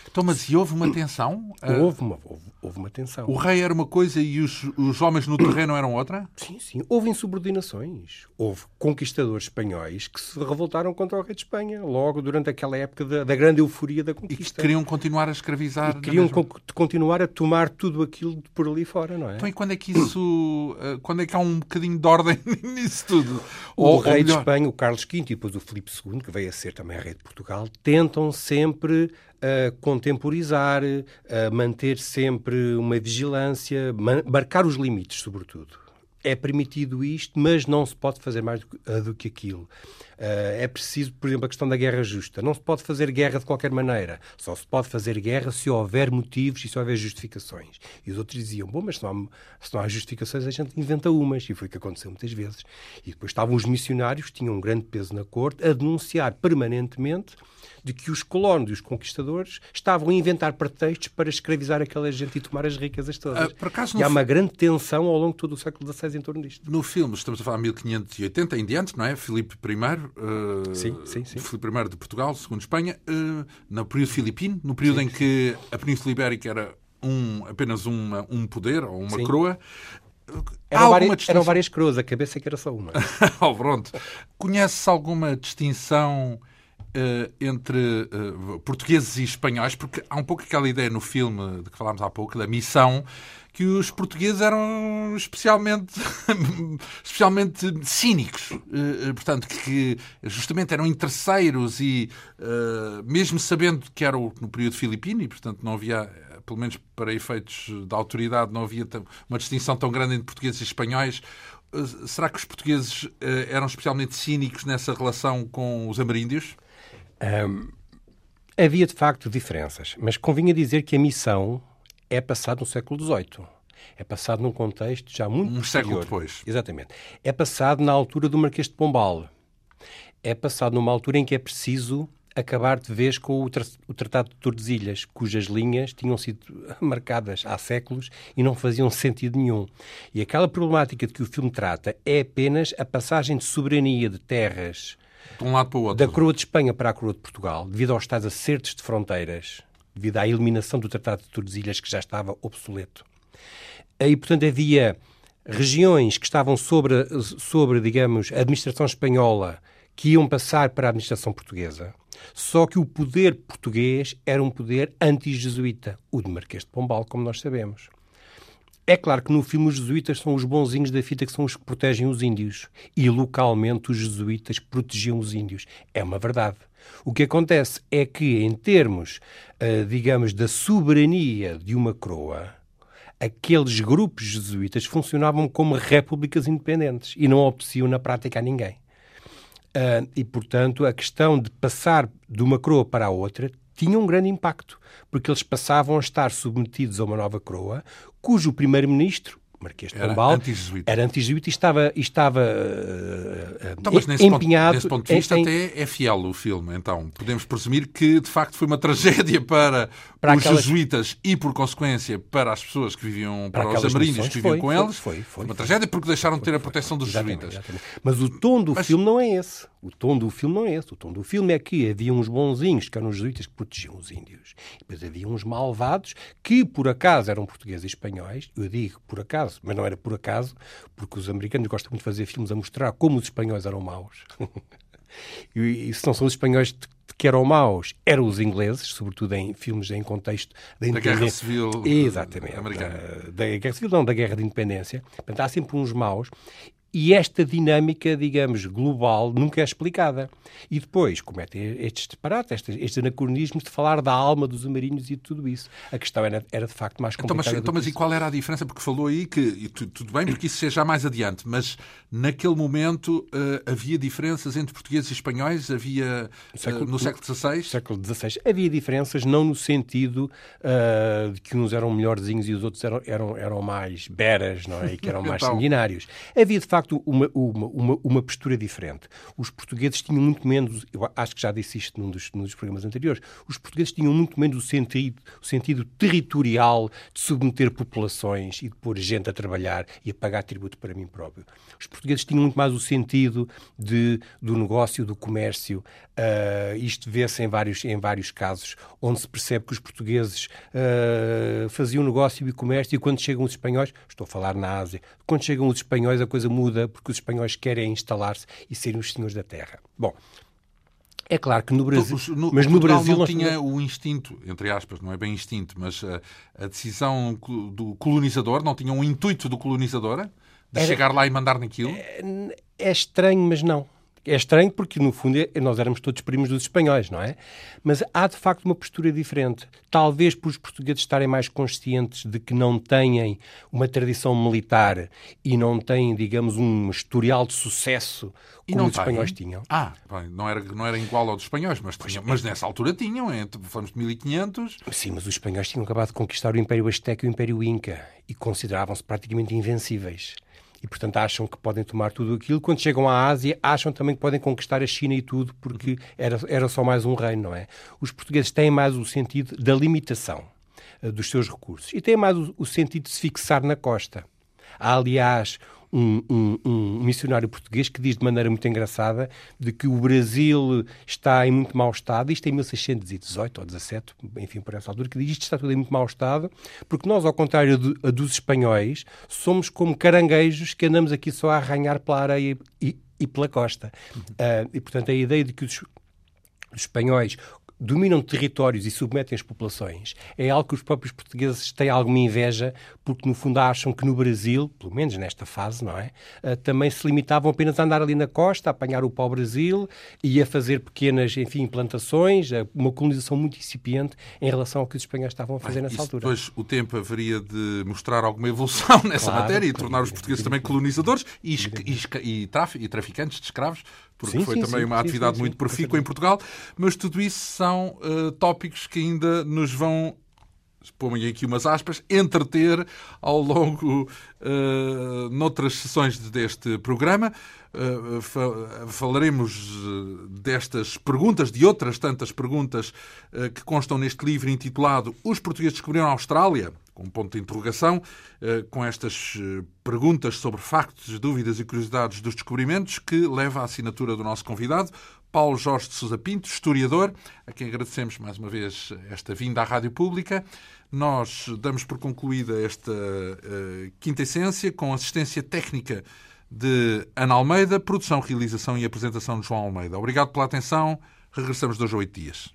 [SPEAKER 1] Então, mas e houve uma tensão?
[SPEAKER 2] Houve uma, houve, houve uma tensão.
[SPEAKER 1] O rei era uma coisa e os, os homens no terreno eram outra?
[SPEAKER 2] Sim, sim. Houve insubordinações. Houve conquistadores espanhóis que se revoltaram contra o rei de Espanha, logo durante aquela época da, da grande euforia da conquista.
[SPEAKER 1] E que queriam continuar a escravizar.
[SPEAKER 2] E queriam co continuar a tomar tudo aquilo por ali fora, não é?
[SPEAKER 1] Então, e quando é que isso. Eh, quando é que há um bocadinho de ordem nisso tudo?
[SPEAKER 2] O ou, rei ou de Espanha, o Carlos V e depois o Filipe II, que veio a ser também rei de Portugal, tentam sempre a contemporizar, a manter sempre uma vigilância, marcar os limites, sobretudo. É permitido isto, mas não se pode fazer mais do que aquilo. É preciso, por exemplo, a questão da guerra justa. Não se pode fazer guerra de qualquer maneira. Só se pode fazer guerra se houver motivos e se houver justificações. E os outros diziam: bom, mas se não, há, se não há justificações, a gente inventa umas. E foi o que aconteceu muitas vezes. E depois estavam os missionários, tinham um grande peso na corte, a denunciar permanentemente de que os colonos e os conquistadores estavam a inventar pretextos para escravizar aquela gente e tomar as riquezas todas. Ah, acaso, e há uma grande tensão ao longo de todo o século XVI em torno disto.
[SPEAKER 1] No filme, estamos a falar de 1580 em diante, não é? Filipe I, uh,
[SPEAKER 2] sim, sim, sim.
[SPEAKER 1] Filipe I de Portugal, segundo Espanha, uh, no período filipino, no período sim. em que a Península Ibérica era um, apenas uma, um poder ou uma sim. coroa.
[SPEAKER 2] Eram várias, eram várias coroas, a cabeça é que era só uma.
[SPEAKER 1] oh, pronto. Alguma distinção entre uh, portugueses e espanhóis, porque há um pouco aquela ideia no filme de que falámos há pouco, da missão, que os portugueses eram especialmente, especialmente cínicos. Uh, portanto, que justamente eram interesseiros e, mesmo sabendo que era no período filipino, e portanto não havia pelo menos para efeitos da autoridade, não havia uma distinção tão grande entre portugueses e espanhóis. Será que os portugueses eram especialmente cínicos nessa relação com os ameríndios?
[SPEAKER 2] Um, havia de facto diferenças, mas convinha dizer que a missão é passada no século XVIII. É passado num contexto já muito
[SPEAKER 1] um
[SPEAKER 2] posterior.
[SPEAKER 1] século depois.
[SPEAKER 2] Exatamente. É passado na altura do Marquês de Pombal. É passado numa altura em que é preciso acabar de vez com o, tra o Tratado de Tordesilhas, cujas linhas tinham sido marcadas há séculos e não faziam sentido nenhum. E aquela problemática de que o filme trata é apenas a passagem de soberania de terras
[SPEAKER 1] de um lado para o outro.
[SPEAKER 2] Da coroa de Espanha para a coroa de Portugal, devido aos tais acertos de fronteiras, devido à eliminação do Tratado de Tordesilhas, que já estava obsoleto. E, portanto, havia regiões que estavam sobre, sobre, digamos, a administração espanhola que iam passar para a administração portuguesa. Só que o poder português era um poder anti-jesuíta, o de Marquês de Pombal, como nós sabemos. É claro que no filme os jesuítas são os bonzinhos da fita que são os que protegem os índios. E localmente os jesuítas protegiam os índios. É uma verdade. O que acontece é que, em termos, uh, digamos, da soberania de uma coroa, aqueles grupos jesuítas funcionavam como repúblicas independentes e não obedeciam na prática a ninguém. Uh, e, portanto, a questão de passar de uma coroa para a outra tinha um grande impacto, porque eles passavam a estar submetidos a uma nova coroa, cujo primeiro-ministro, Marquês de Pombal, era anti-jesuíta anti e estava, estava uh, então, mas nesse empenhado...
[SPEAKER 1] Ponto, nesse ponto de vista em, até é fiel o filme, então. Podemos presumir que, de facto, foi uma tragédia para, para os aquelas... jesuítas e, por consequência, para as pessoas que viviam, para, para os ameríndios que viviam foi, com foi, eles. Foi, foi, uma tragédia porque deixaram de ter a proteção dos exatamente, jesuítas. Exatamente.
[SPEAKER 2] Mas o tom do mas... filme não é esse. O tom do filme não é esse. O tom do filme é que havia uns bonzinhos, que eram os jesuítas que protegiam os índios. E depois havia uns malvados que, por acaso, eram portugueses e espanhóis. Eu digo por acaso, mas não era por acaso, porque os americanos gostam muito de fazer filmes a mostrar como os espanhóis eram maus. e, e se não são os espanhóis que eram maus eram os ingleses, sobretudo em filmes em contexto
[SPEAKER 1] da, da Guerra Civil
[SPEAKER 2] Exatamente,
[SPEAKER 1] Americana.
[SPEAKER 2] Da, da Guerra Civil, não, da Guerra de Independência. Portanto, há sempre uns maus e esta dinâmica, digamos, global nunca é explicada. E depois cometem estes disparates, estes, estes anacronismos de falar da alma dos marinhos e de tudo isso. A questão era, era de facto mais complicada.
[SPEAKER 1] Então, mas, então, mas e qual era a diferença? Porque falou aí que, tudo bem, porque isso seja mais adiante, mas naquele momento uh, havia diferenças entre portugueses e espanhóis? Havia uh, século, no século XVI?
[SPEAKER 2] século XVI. Havia diferenças, não no sentido uh, de que uns eram melhorzinhos e os outros eram, eram, eram mais beras, não é? E que eram mais então... sanguinários. Havia, de facto, facto uma, uma, uma, uma, postura diferente. Os portugueses tinham muito menos, eu acho que já disse isto num dos, num dos programas anteriores, os portugueses tinham muito menos o sentido, o sentido territorial de submeter populações e de pôr gente a trabalhar e a pagar tributo para mim próprio. Os portugueses tinham muito mais o sentido de, do negócio, do comércio. Uh, isto vê-se em vários, em vários casos, onde se percebe que os portugueses uh, faziam negócio e comércio e quando chegam os espanhóis, estou a falar na Ásia, quando chegam os espanhóis a coisa muda porque os espanhóis querem instalar-se e serem os senhores da terra. Bom, é claro que no Brasil.
[SPEAKER 1] No, mas no Brasil não tinha o instinto, entre aspas, não é bem instinto, mas a, a decisão do colonizador, não tinha um intuito do colonizador de Era... chegar lá e mandar naquilo? É,
[SPEAKER 2] é estranho, mas não. É estranho porque, no fundo, é, nós éramos todos primos dos espanhóis, não é? Mas há, de facto, uma postura diferente. Talvez por os portugueses estarem mais conscientes de que não têm uma tradição militar e não têm, digamos, um historial de sucesso como os espanhóis tinham.
[SPEAKER 1] Ah, bem, não, era, não era igual ao dos espanhóis, mas, tinham, mas nessa altura tinham, falamos de 1500.
[SPEAKER 2] Sim, mas os espanhóis tinham acabado de conquistar o Império Azteca e o Império Inca e consideravam-se praticamente invencíveis e, portanto, acham que podem tomar tudo aquilo. Quando chegam à Ásia, acham também que podem conquistar a China e tudo, porque era, era só mais um reino, não é? Os portugueses têm mais o sentido da limitação uh, dos seus recursos e têm mais o, o sentido de se fixar na costa. Há, aliás, um, um, um, missionário português que diz de maneira muito engraçada de que o Brasil está em muito mau estado, isto em 1618 ou 17, enfim, por essa altura, que diz isto está tudo em muito mau estado, porque nós, ao contrário de, dos espanhóis, somos como caranguejos que andamos aqui só a arranhar pela areia e, e pela costa. Uhum. Uh, e, portanto, a ideia de que os, os espanhóis dominam territórios e submetem as populações, é algo que os próprios portugueses têm alguma inveja, porque no fundo acham que no Brasil, pelo menos nesta fase, não é? Uh, também se limitavam apenas a andar ali na costa, a apanhar o pau-brasil e a fazer pequenas, enfim, plantações, uma colonização muito incipiente em relação ao que os espanhóis estavam a fazer nessa altura.
[SPEAKER 1] Depois o tempo haveria de mostrar alguma evolução nessa claro, matéria e tornar os portugueses também colonizadores e, e, e, traficantes de escravos, porque sim, foi sim, também sim, uma atividade muito profícua em Portugal, mas tudo isso são uh, tópicos que ainda nos vão põe aqui umas aspas, entreter ao longo uh, noutras sessões deste programa. Uh, fa falaremos destas perguntas, de outras tantas perguntas uh, que constam neste livro intitulado Os Portugueses Descobriram a Austrália, com um ponto de interrogação, uh, com estas perguntas sobre factos, dúvidas e curiosidades dos descobrimentos, que leva à assinatura do nosso convidado, Paulo Jorge de Sousa Pinto, historiador, a quem agradecemos mais uma vez esta vinda à Rádio Pública. Nós damos por concluída esta uh, quinta essência com assistência técnica de Ana Almeida, produção, realização e apresentação de João Almeida. Obrigado pela atenção. Regressamos dois a oito dias.